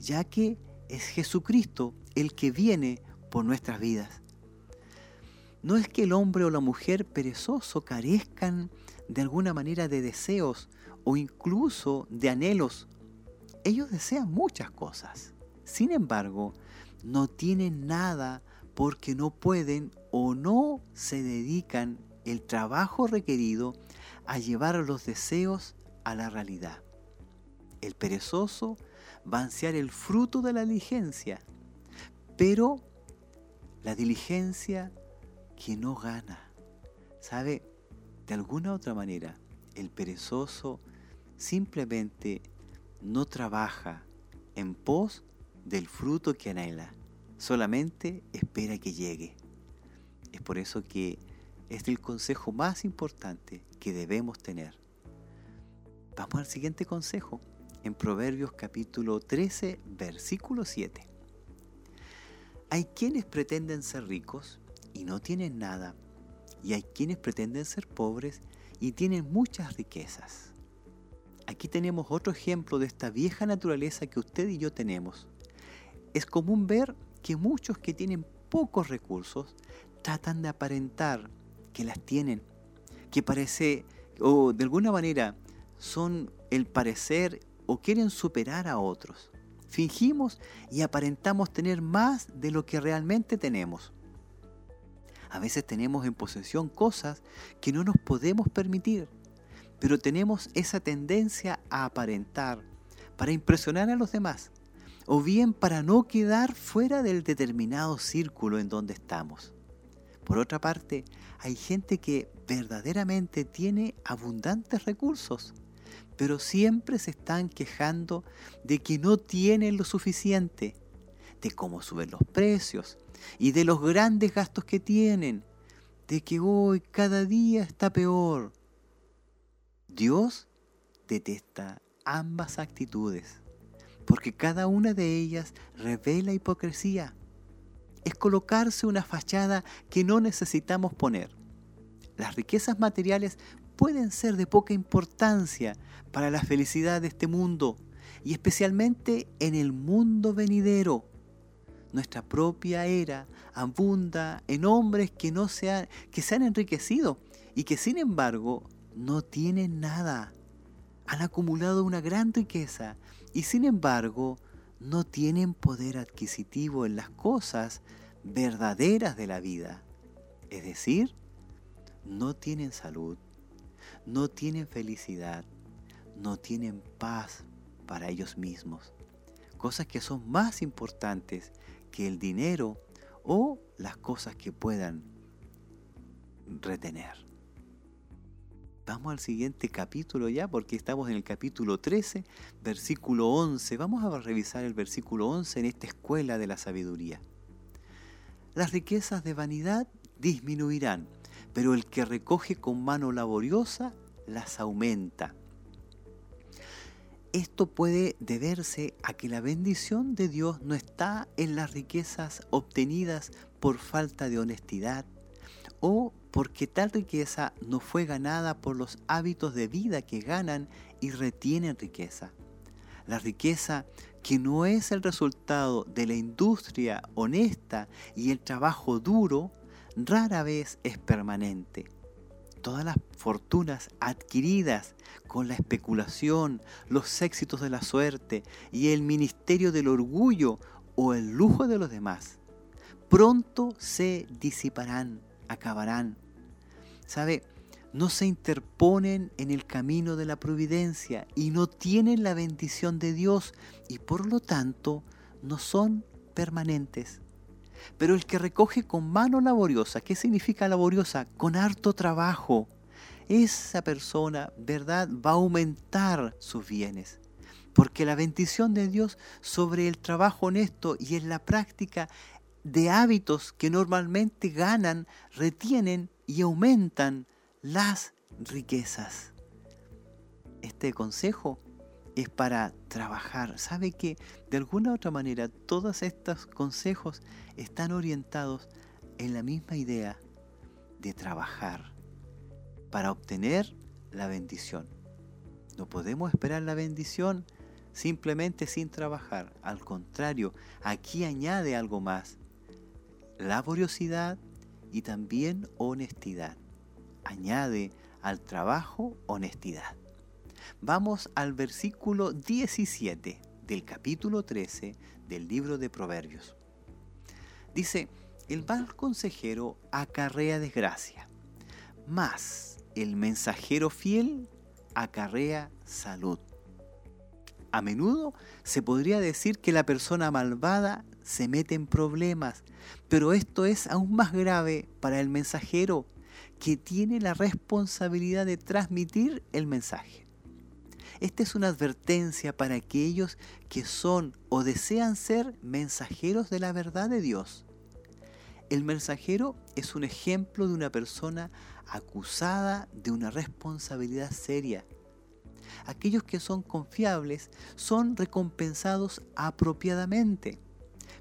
ya que es Jesucristo el que viene por nuestras vidas. No es que el hombre o la mujer perezoso carezcan de alguna manera de deseos o incluso de anhelos. Ellos desean muchas cosas. Sin embargo, no tienen nada porque no pueden o no se dedican el trabajo requerido a llevar los deseos a la realidad. El perezoso va a ansiar el fruto de la diligencia, pero la diligencia que no gana. ¿Sabe? De alguna otra manera, el perezoso simplemente no trabaja en pos del fruto que anhela, solamente espera que llegue. Es por eso que es el consejo más importante que debemos tener. Vamos al siguiente consejo, en Proverbios capítulo 13, versículo 7. Hay quienes pretenden ser ricos y no tienen nada, y hay quienes pretenden ser pobres y tienen muchas riquezas. Aquí tenemos otro ejemplo de esta vieja naturaleza que usted y yo tenemos. Es común ver que muchos que tienen pocos recursos tratan de aparentar que las tienen, que parece, o de alguna manera son el parecer o quieren superar a otros. Fingimos y aparentamos tener más de lo que realmente tenemos. A veces tenemos en posesión cosas que no nos podemos permitir, pero tenemos esa tendencia a aparentar para impresionar a los demás, o bien para no quedar fuera del determinado círculo en donde estamos. Por otra parte, hay gente que verdaderamente tiene abundantes recursos, pero siempre se están quejando de que no tienen lo suficiente, de cómo suben los precios y de los grandes gastos que tienen, de que hoy cada día está peor. Dios detesta ambas actitudes, porque cada una de ellas revela hipocresía es colocarse una fachada que no necesitamos poner. Las riquezas materiales pueden ser de poca importancia para la felicidad de este mundo y especialmente en el mundo venidero. Nuestra propia era abunda en hombres que, no se que se han enriquecido y que sin embargo no tienen nada. Han acumulado una gran riqueza y sin embargo no tienen poder adquisitivo en las cosas verdaderas de la vida. Es decir, no tienen salud, no tienen felicidad, no tienen paz para ellos mismos. Cosas que son más importantes que el dinero o las cosas que puedan retener. Vamos al siguiente capítulo ya, porque estamos en el capítulo 13, versículo 11. Vamos a revisar el versículo 11 en esta escuela de la sabiduría. Las riquezas de vanidad disminuirán, pero el que recoge con mano laboriosa las aumenta. Esto puede deberse a que la bendición de Dios no está en las riquezas obtenidas por falta de honestidad o porque tal riqueza no fue ganada por los hábitos de vida que ganan y retienen riqueza. La riqueza que no es el resultado de la industria honesta y el trabajo duro, rara vez es permanente. Todas las fortunas adquiridas con la especulación, los éxitos de la suerte y el ministerio del orgullo o el lujo de los demás, pronto se disiparán, acabarán ¿sabe? No se interponen en el camino de la providencia y no tienen la bendición de Dios y por lo tanto no son permanentes. Pero el que recoge con mano laboriosa, ¿qué significa laboriosa? Con harto trabajo. Esa persona, ¿verdad?, va a aumentar sus bienes. Porque la bendición de Dios sobre el trabajo honesto y en la práctica de hábitos que normalmente ganan, retienen y aumentan las riquezas. Este consejo es para trabajar. ¿Sabe que de alguna u otra manera todos estos consejos están orientados en la misma idea de trabajar para obtener la bendición? No podemos esperar la bendición simplemente sin trabajar. Al contrario, aquí añade algo más. Laboriosidad y también honestidad. Añade al trabajo honestidad. Vamos al versículo 17 del capítulo 13 del libro de Proverbios. Dice, el mal consejero acarrea desgracia, mas el mensajero fiel acarrea salud. A menudo se podría decir que la persona malvada se mete en problemas, pero esto es aún más grave para el mensajero que tiene la responsabilidad de transmitir el mensaje. Esta es una advertencia para aquellos que son o desean ser mensajeros de la verdad de Dios. El mensajero es un ejemplo de una persona acusada de una responsabilidad seria. Aquellos que son confiables son recompensados apropiadamente,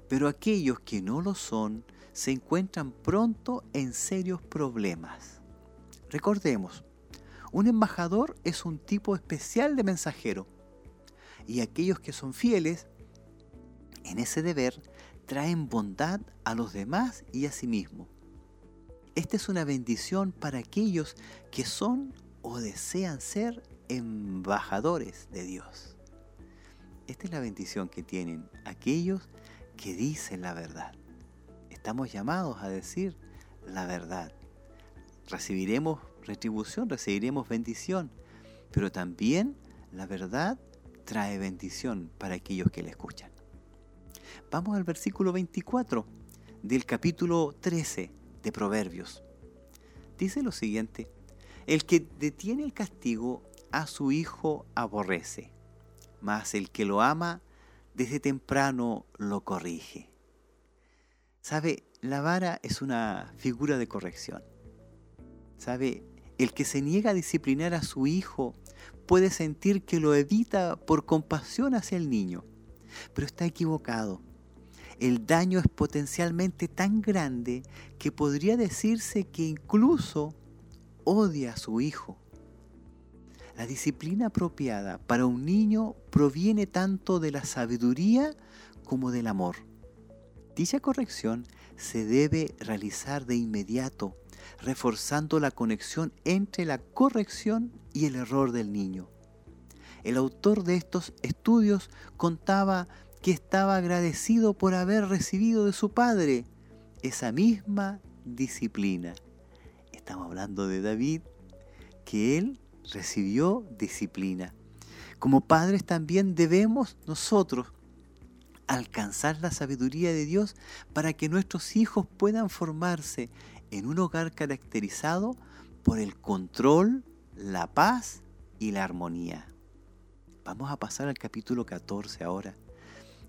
pero aquellos que no lo son se encuentran pronto en serios problemas. Recordemos, un embajador es un tipo especial de mensajero y aquellos que son fieles en ese deber traen bondad a los demás y a sí mismo. Esta es una bendición para aquellos que son o desean ser embajadores de Dios. Esta es la bendición que tienen aquellos que dicen la verdad. Estamos llamados a decir la verdad. Recibiremos retribución, recibiremos bendición, pero también la verdad trae bendición para aquellos que la escuchan. Vamos al versículo 24 del capítulo 13 de Proverbios. Dice lo siguiente, el que detiene el castigo a su hijo aborrece, mas el que lo ama desde temprano lo corrige. Sabe, la vara es una figura de corrección. Sabe, el que se niega a disciplinar a su hijo puede sentir que lo evita por compasión hacia el niño, pero está equivocado. El daño es potencialmente tan grande que podría decirse que incluso odia a su hijo. La disciplina apropiada para un niño proviene tanto de la sabiduría como del amor. Dicha corrección se debe realizar de inmediato reforzando la conexión entre la corrección y el error del niño. El autor de estos estudios contaba que estaba agradecido por haber recibido de su padre esa misma disciplina. Estamos hablando de David, que él recibió disciplina. Como padres también debemos nosotros alcanzar la sabiduría de Dios para que nuestros hijos puedan formarse en un hogar caracterizado por el control, la paz y la armonía. Vamos a pasar al capítulo 14 ahora.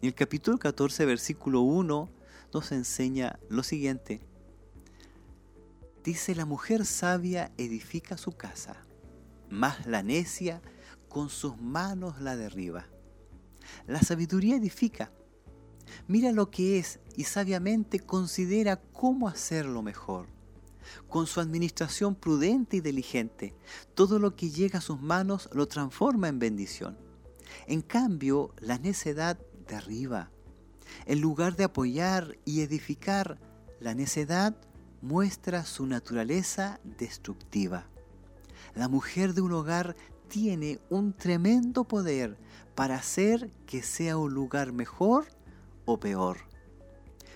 En el capítulo 14, versículo 1, nos enseña lo siguiente. Dice, la mujer sabia edifica su casa, mas la necia con sus manos la derriba. La sabiduría edifica, Mira lo que es y sabiamente considera cómo hacerlo mejor. Con su administración prudente y diligente, todo lo que llega a sus manos lo transforma en bendición. En cambio, la necedad derriba. En lugar de apoyar y edificar, la necedad muestra su naturaleza destructiva. La mujer de un hogar tiene un tremendo poder para hacer que sea un lugar mejor o peor.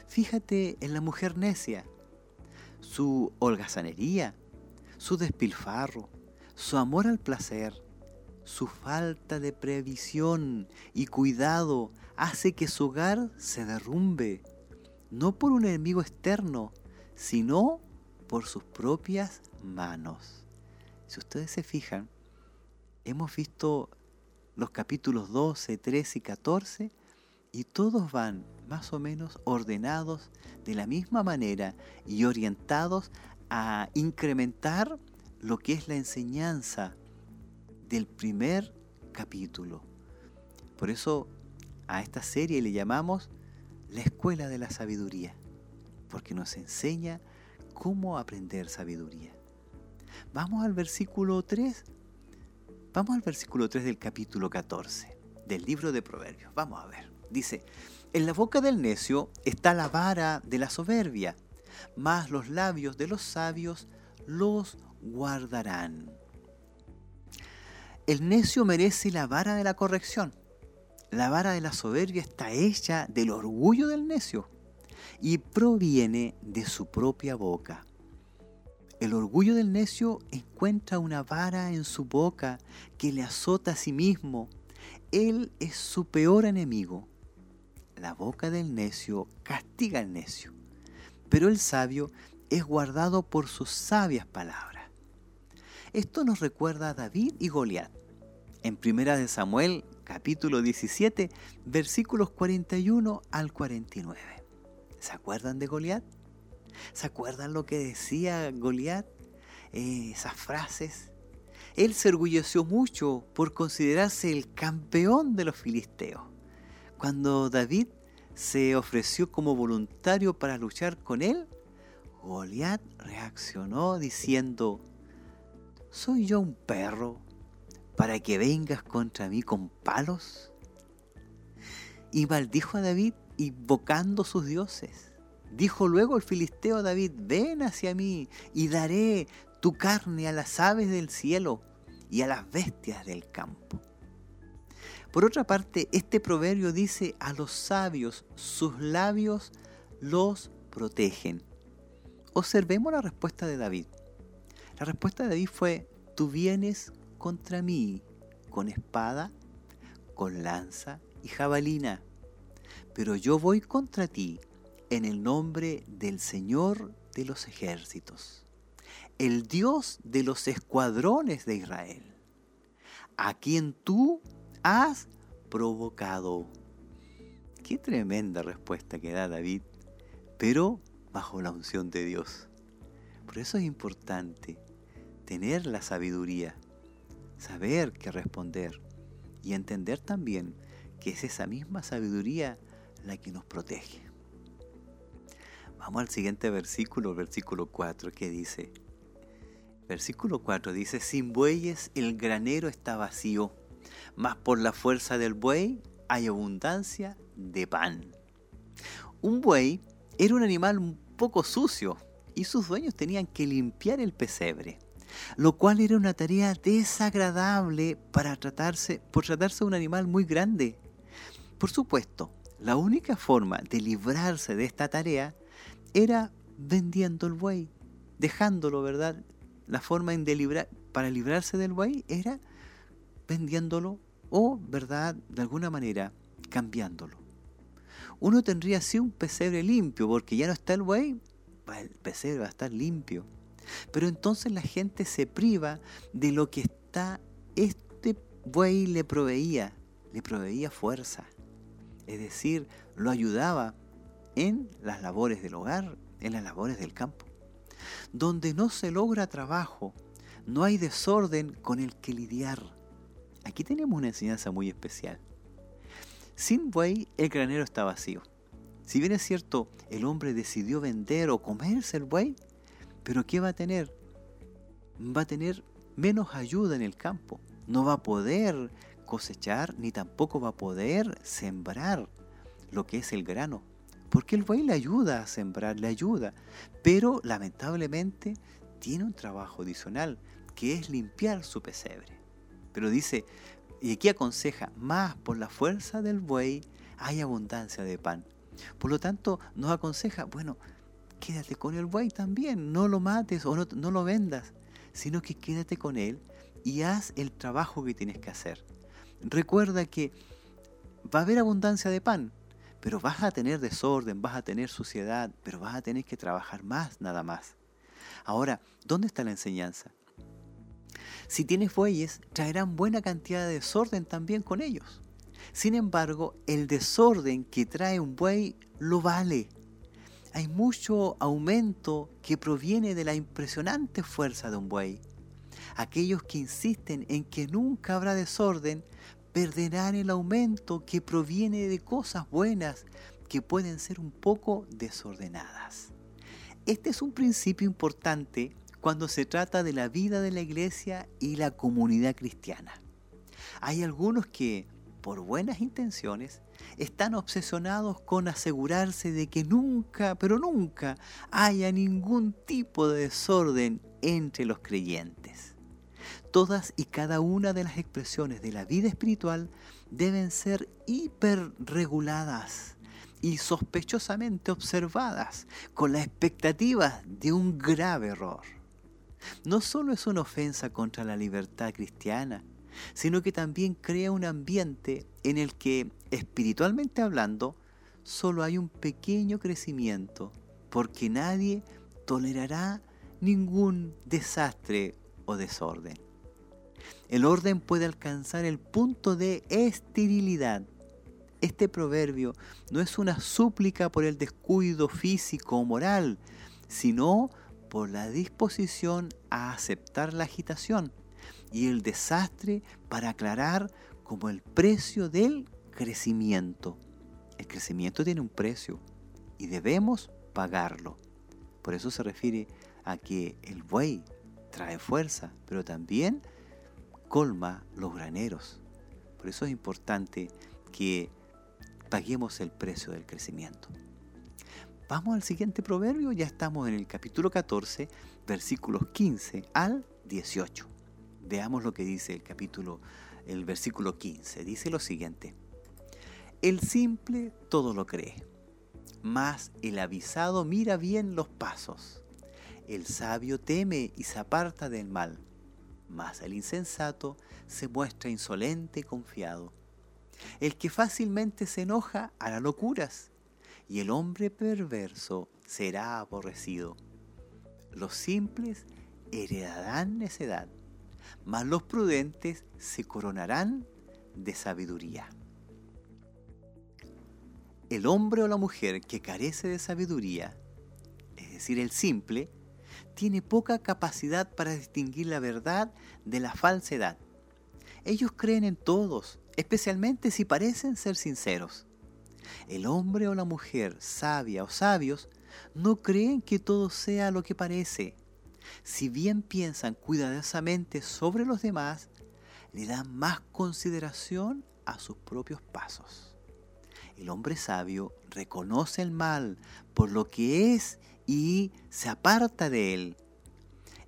Fíjate en la mujer necia, su holgazanería, su despilfarro, su amor al placer, su falta de previsión y cuidado hace que su hogar se derrumbe, no por un enemigo externo, sino por sus propias manos. Si ustedes se fijan, hemos visto los capítulos 12, 13 y 14 y todos van más o menos ordenados de la misma manera y orientados a incrementar lo que es la enseñanza del primer capítulo. Por eso a esta serie le llamamos la escuela de la sabiduría, porque nos enseña cómo aprender sabiduría. Vamos al versículo 3. Vamos al versículo 3 del capítulo 14 del libro de Proverbios. Vamos a ver. Dice, en la boca del necio está la vara de la soberbia, mas los labios de los sabios los guardarán. El necio merece la vara de la corrección. La vara de la soberbia está hecha del orgullo del necio y proviene de su propia boca. El orgullo del necio encuentra una vara en su boca que le azota a sí mismo. Él es su peor enemigo. La boca del necio castiga al necio, pero el sabio es guardado por sus sabias palabras. Esto nos recuerda a David y Goliat. En Primera de Samuel, capítulo 17, versículos 41 al 49. ¿Se acuerdan de Goliat? ¿Se acuerdan lo que decía Goliat? Eh, esas frases. Él se orgulleció mucho por considerarse el campeón de los filisteos. Cuando David se ofreció como voluntario para luchar con él, Goliat reaccionó diciendo, ¿soy yo un perro para que vengas contra mí con palos? Y maldijo a David invocando sus dioses. Dijo luego el filisteo David, ven hacia mí y daré tu carne a las aves del cielo y a las bestias del campo. Por otra parte, este proverbio dice, a los sabios sus labios los protegen. Observemos la respuesta de David. La respuesta de David fue, tú vienes contra mí con espada, con lanza y jabalina, pero yo voy contra ti en el nombre del Señor de los ejércitos, el Dios de los escuadrones de Israel, a quien tú has provocado. Qué tremenda respuesta que da David, pero bajo la unción de Dios. Por eso es importante tener la sabiduría, saber qué responder y entender también que es esa misma sabiduría la que nos protege. Vamos al siguiente versículo, versículo 4, que dice, versículo 4 dice, sin bueyes el granero está vacío mas por la fuerza del buey hay abundancia de pan. Un buey era un animal un poco sucio y sus dueños tenían que limpiar el pesebre, lo cual era una tarea desagradable para tratarse, por tratarse de un animal muy grande. Por supuesto, la única forma de librarse de esta tarea era vendiendo el buey, dejándolo, ¿verdad? La forma para librarse del buey era vendiéndolo o, ¿verdad?, de alguna manera cambiándolo. Uno tendría así un pesebre limpio, porque ya no está el buey, el pesebre va a estar limpio. Pero entonces la gente se priva de lo que está este buey le proveía, le proveía fuerza. Es decir, lo ayudaba en las labores del hogar, en las labores del campo. Donde no se logra trabajo, no hay desorden con el que lidiar. Aquí tenemos una enseñanza muy especial. Sin buey, el granero está vacío. Si bien es cierto, el hombre decidió vender o comerse el buey, pero ¿qué va a tener? Va a tener menos ayuda en el campo. No va a poder cosechar ni tampoco va a poder sembrar lo que es el grano. Porque el buey le ayuda a sembrar, le ayuda. Pero lamentablemente tiene un trabajo adicional, que es limpiar su pesebre. Pero dice, y aquí aconseja, más por la fuerza del buey hay abundancia de pan. Por lo tanto, nos aconseja, bueno, quédate con el buey también, no lo mates o no, lo vendas, sino que quédate con él y haz el trabajo que tienes que hacer. Recuerda que va a haber abundancia de pan, pero vas a tener desorden, vas a tener suciedad, pero vas a tener que trabajar más, nada más. Ahora, ¿dónde está la enseñanza? Si tienes bueyes, traerán buena cantidad de desorden también con ellos. Sin embargo, el desorden que trae un buey lo vale. Hay mucho aumento que proviene de la impresionante fuerza de un buey. Aquellos que insisten en que nunca habrá desorden perderán el aumento que proviene de cosas buenas que pueden ser un poco desordenadas. Este es un principio importante cuando se trata de la vida de la iglesia y la comunidad cristiana. Hay algunos que, por buenas intenciones, están obsesionados con asegurarse de que nunca, pero nunca, haya ningún tipo de desorden entre los creyentes. Todas y cada una de las expresiones de la vida espiritual deben ser hiperreguladas y sospechosamente observadas con la expectativa de un grave error no solo es una ofensa contra la libertad cristiana, sino que también crea un ambiente en el que, espiritualmente hablando, solo hay un pequeño crecimiento, porque nadie tolerará ningún desastre o desorden. El orden puede alcanzar el punto de esterilidad. Este proverbio no es una súplica por el descuido físico o moral, sino por la disposición a aceptar la agitación y el desastre para aclarar como el precio del crecimiento. El crecimiento tiene un precio y debemos pagarlo. Por eso se refiere a que el buey trae fuerza, pero también colma los graneros. Por eso es importante que paguemos el precio del crecimiento. Vamos al siguiente proverbio, ya estamos en el capítulo 14, versículos 15 al 18. Veamos lo que dice el capítulo, el versículo 15. Dice lo siguiente. El simple todo lo cree, mas el avisado mira bien los pasos. El sabio teme y se aparta del mal, mas el insensato se muestra insolente y confiado. El que fácilmente se enoja hará locuras y el hombre perverso será aborrecido. Los simples heredarán necedad, mas los prudentes se coronarán de sabiduría. El hombre o la mujer que carece de sabiduría, es decir, el simple, tiene poca capacidad para distinguir la verdad de la falsedad. Ellos creen en todos, especialmente si parecen ser sinceros. El hombre o la mujer sabia o sabios no creen que todo sea lo que parece. Si bien piensan cuidadosamente sobre los demás, le dan más consideración a sus propios pasos. El hombre sabio reconoce el mal por lo que es y se aparta de él.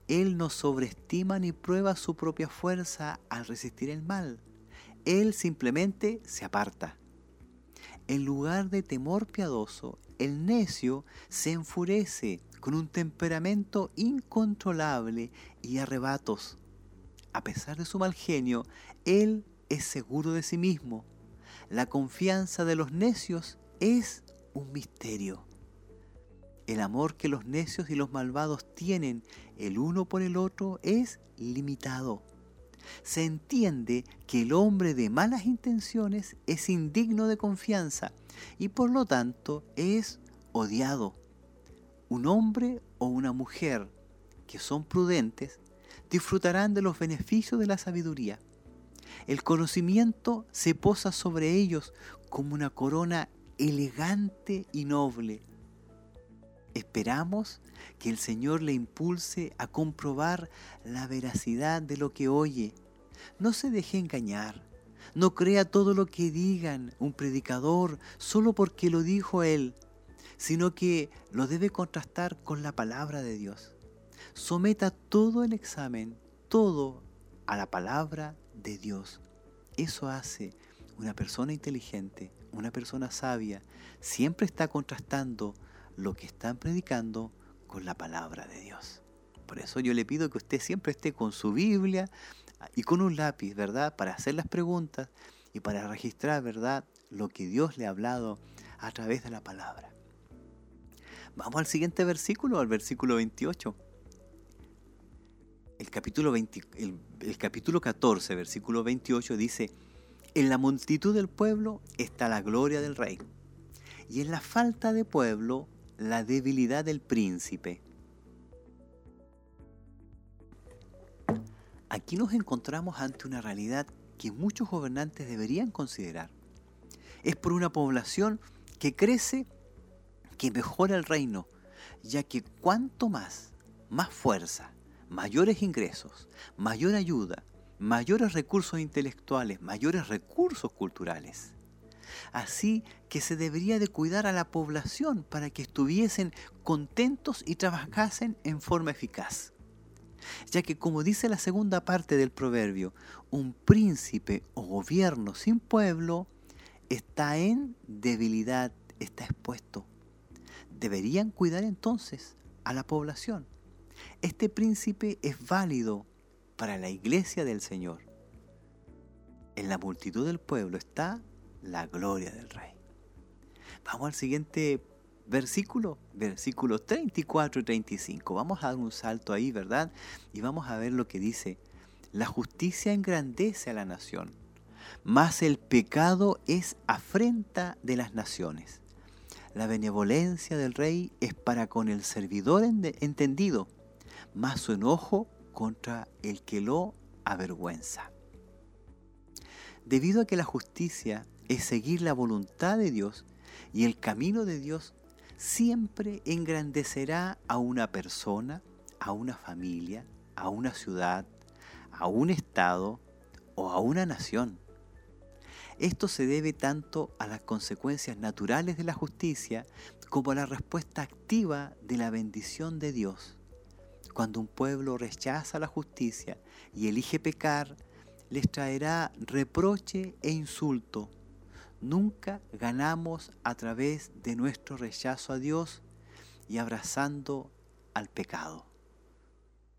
Él no sobreestima ni prueba su propia fuerza al resistir el mal. Él simplemente se aparta. En lugar de temor piadoso, el necio se enfurece con un temperamento incontrolable y arrebatos. A pesar de su mal genio, él es seguro de sí mismo. La confianza de los necios es un misterio. El amor que los necios y los malvados tienen el uno por el otro es limitado se entiende que el hombre de malas intenciones es indigno de confianza y por lo tanto es odiado. Un hombre o una mujer que son prudentes disfrutarán de los beneficios de la sabiduría. El conocimiento se posa sobre ellos como una corona elegante y noble. Esperamos que el Señor le impulse a comprobar la veracidad de lo que oye. No se deje engañar. No crea todo lo que digan un predicador solo porque lo dijo él, sino que lo debe contrastar con la palabra de Dios. Someta todo el examen, todo a la palabra de Dios. Eso hace una persona inteligente, una persona sabia. Siempre está contrastando lo que están predicando con la palabra de Dios. Por eso yo le pido que usted siempre esté con su Biblia y con un lápiz, ¿verdad? Para hacer las preguntas y para registrar, ¿verdad? Lo que Dios le ha hablado a través de la palabra. Vamos al siguiente versículo, al versículo 28. el capítulo, el capítulo 14, versículo 28 dice, en la multitud del pueblo está la gloria del rey, y en la falta de pueblo la debilidad del príncipe. Aquí nos encontramos ante una realidad que muchos gobernantes deberían considerar. Es por una población que crece que mejora el reino, ya que cuanto más, más fuerza, mayores ingresos, mayor ayuda, mayores recursos intelectuales, mayores recursos culturales. Así que se debería de cuidar a la población para que estuviesen contentos y trabajasen en forma eficaz ya que como dice la segunda parte del proverbio, un príncipe o gobierno sin pueblo está en debilidad, está expuesto. Deberían cuidar entonces a la población. Este príncipe es válido para la iglesia del Señor. En la multitud del pueblo está la gloria del Rey. Vamos al siguiente versículo, versículos 34 y 35. Vamos a dar un salto ahí, ¿verdad? Y vamos a ver lo que dice. La justicia engrandece a la nación, mas el pecado es afrenta de las naciones. La benevolencia del rey es para con el servidor entendido, mas su enojo contra el que lo avergüenza. Debido a que la justicia es seguir la voluntad de Dios y el camino de Dios siempre engrandecerá a una persona, a una familia, a una ciudad, a un estado o a una nación. Esto se debe tanto a las consecuencias naturales de la justicia como a la respuesta activa de la bendición de Dios. Cuando un pueblo rechaza la justicia y elige pecar, les traerá reproche e insulto Nunca ganamos a través de nuestro rechazo a Dios y abrazando al pecado.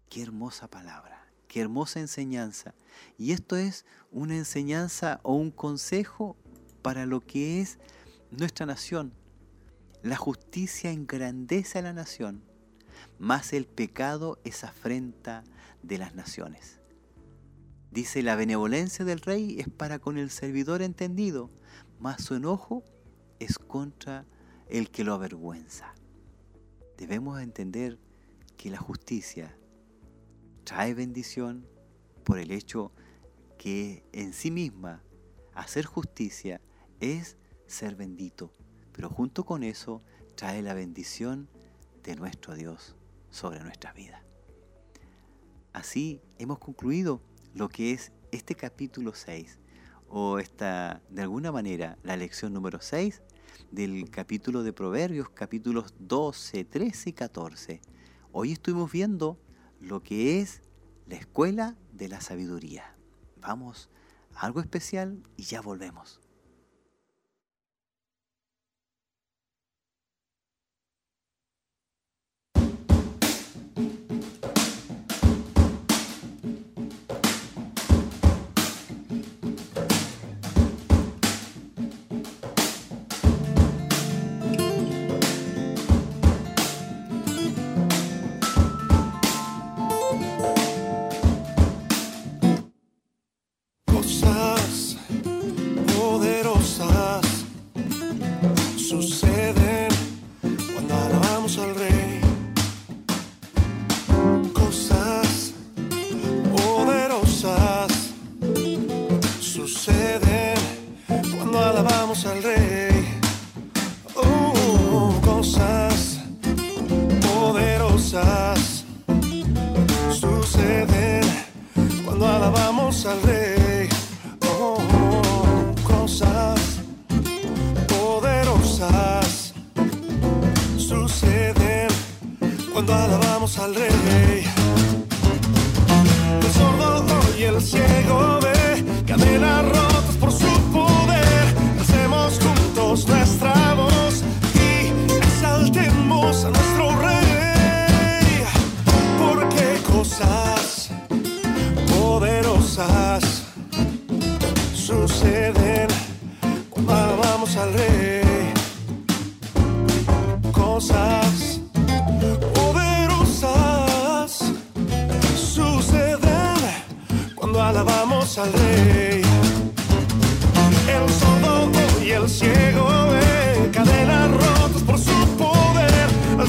Qué hermosa palabra, qué hermosa enseñanza. Y esto es una enseñanza o un consejo para lo que es nuestra nación. La justicia engrandece a la nación, más el pecado es afrenta de las naciones. Dice, la benevolencia del rey es para con el servidor entendido, mas su enojo es contra el que lo avergüenza. Debemos entender que la justicia trae bendición por el hecho que en sí misma hacer justicia es ser bendito, pero junto con eso trae la bendición de nuestro Dios sobre nuestra vida. Así hemos concluido lo que es este capítulo 6 o esta, de alguna manera, la lección número 6 del capítulo de Proverbios, capítulos 12, 13 y 14. Hoy estuvimos viendo lo que es la escuela de la sabiduría. Vamos a algo especial y ya volvemos. Cosas poderosas suceden cuando alabamos al rey. El sordo y el ciego, eh, cadenas rotas por su poder. Al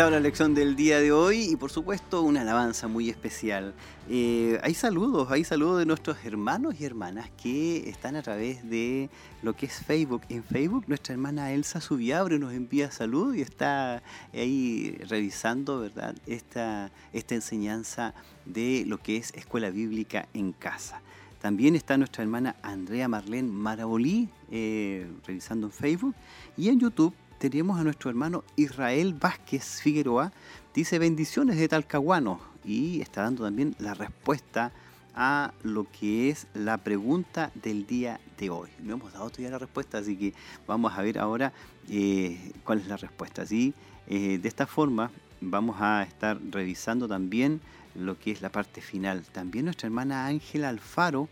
La lección del día de hoy y por supuesto una alabanza muy especial. Eh, hay saludos, hay saludos de nuestros hermanos y hermanas que están a través de lo que es Facebook. En Facebook nuestra hermana Elsa Subiabre nos envía salud y está ahí revisando ¿verdad? Esta, esta enseñanza de lo que es escuela bíblica en casa. También está nuestra hermana Andrea Marlene Marabolí eh, revisando en Facebook y en YouTube tenemos a nuestro hermano Israel Vázquez Figueroa, dice bendiciones de Talcahuano y está dando también la respuesta a lo que es la pregunta del día de hoy. No hemos dado todavía la respuesta, así que vamos a ver ahora eh, cuál es la respuesta. ¿sí? Eh, de esta forma vamos a estar revisando también lo que es la parte final. También nuestra hermana Ángela Alfaro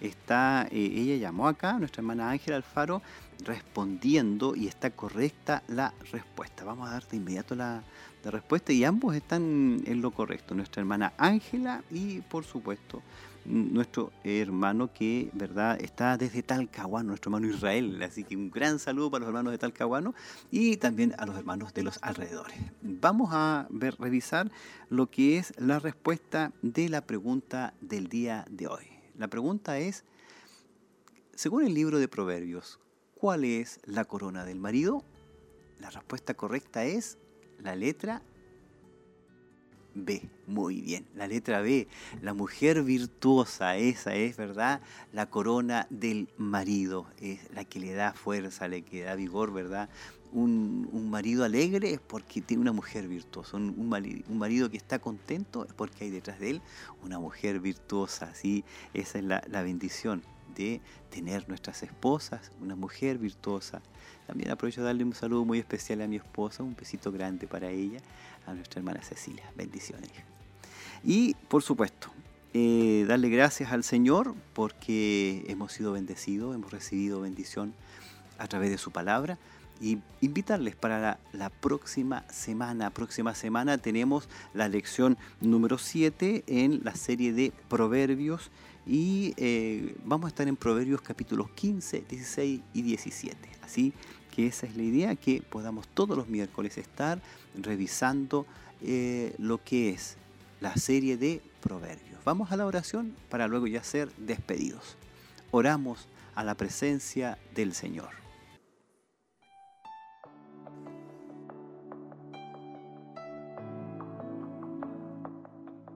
está, eh, ella llamó acá, nuestra hermana Ángela Alfaro, respondiendo y está correcta la respuesta. Vamos a dar de inmediato la, la respuesta y ambos están en lo correcto. Nuestra hermana Ángela y por supuesto nuestro hermano que verdad está desde Talcahuano, nuestro hermano Israel. Así que un gran saludo para los hermanos de Talcahuano y también a los hermanos de los alrededores. Vamos a ver, revisar lo que es la respuesta de la pregunta del día de hoy. La pregunta es, según el libro de Proverbios, ¿cuál es la corona del marido? La respuesta correcta es la letra B. Muy bien, la letra B, la mujer virtuosa, esa es, ¿verdad? La corona del marido, es la que le da fuerza, le que da vigor, ¿verdad? Un, un marido alegre es porque tiene una mujer virtuosa, un, un mari- un marido que está contento es porque hay detrás de él una mujer virtuosa, ¿sí? Esa es la, la bendición de tener nuestras esposas, una mujer virtuosa. También aprovecho de darle un saludo muy especial a mi esposa, un besito grande para ella, a nuestra hermana Cecilia. Bendiciones. Y por supuesto, eh, darle gracias al Señor porque hemos sido bendecidos, hemos recibido bendición a través de su palabra y invitarles para la, próxima semana. Próxima semana tenemos la lección número 7 en la serie de Proverbios y eh, vamos a estar en Proverbios capítulos 15, 16 y 17. Así que esa es la idea, que podamos todos los miércoles estar revisando eh, lo que es la serie de Proverbios. Vamos a la oración para luego ya ser despedidos. Oramos a la presencia del Señor.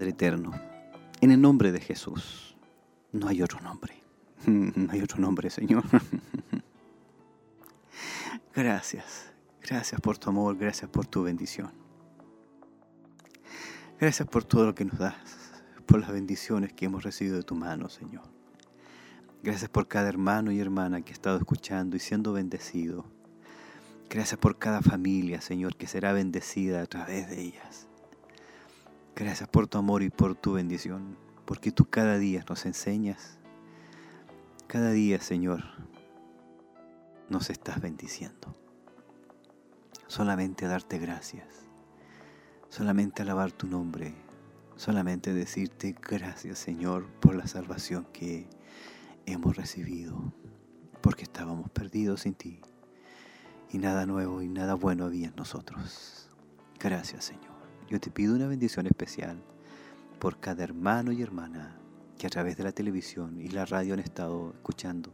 Eterno, en el nombre de Jesús, no hay otro nombre, [LAUGHS] no hay otro nombre, Señor. [LAUGHS] Gracias, gracias por tu amor, gracias por tu bendición. Gracias por todo lo que nos das, por las bendiciones que hemos recibido de tu mano, Señor. Gracias por cada hermano y hermana que ha estado escuchando y siendo bendecido. Gracias por cada familia, Señor, que será bendecida a través de ellas. Gracias por tu amor y por tu bendición, porque tú cada día nos enseñas. Cada día, Señor, nos estás bendiciendo. Solamente darte gracias, solamente alabar tu nombre, solamente decirte gracias, Señor, por la salvación que hemos recibido, porque estábamos perdidos sin ti y nada nuevo y nada bueno había en nosotros. Gracias, Señor. Yo te pido una bendición especial por cada hermano y hermana que a través de la televisión y la radio han estado escuchando,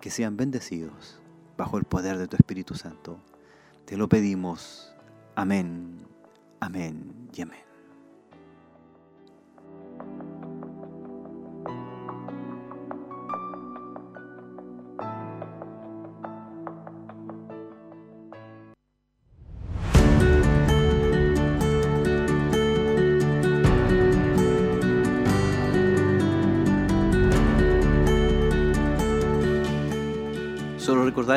que sean bendecidos bajo el poder de tu Espíritu Santo. Te lo pedimos. Amén, amén y amén.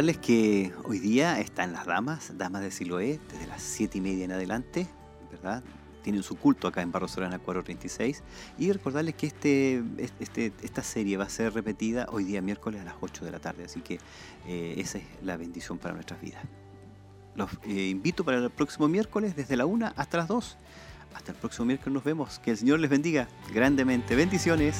Recordarles que hoy día están las damas, damas de Siloé, desde las 7 y media en adelante, ¿verdad? Tienen su culto acá en Barro Solana 436. Y recordarles que este, este, esta serie va a ser repetida hoy día miércoles a las 8 de la tarde. Así que eh, esa es la bendición para nuestras vidas. Los eh, invito para el próximo miércoles desde la 1 hasta las 2. Hasta el próximo miércoles nos vemos. Que el Señor les bendiga grandemente. Bendiciones.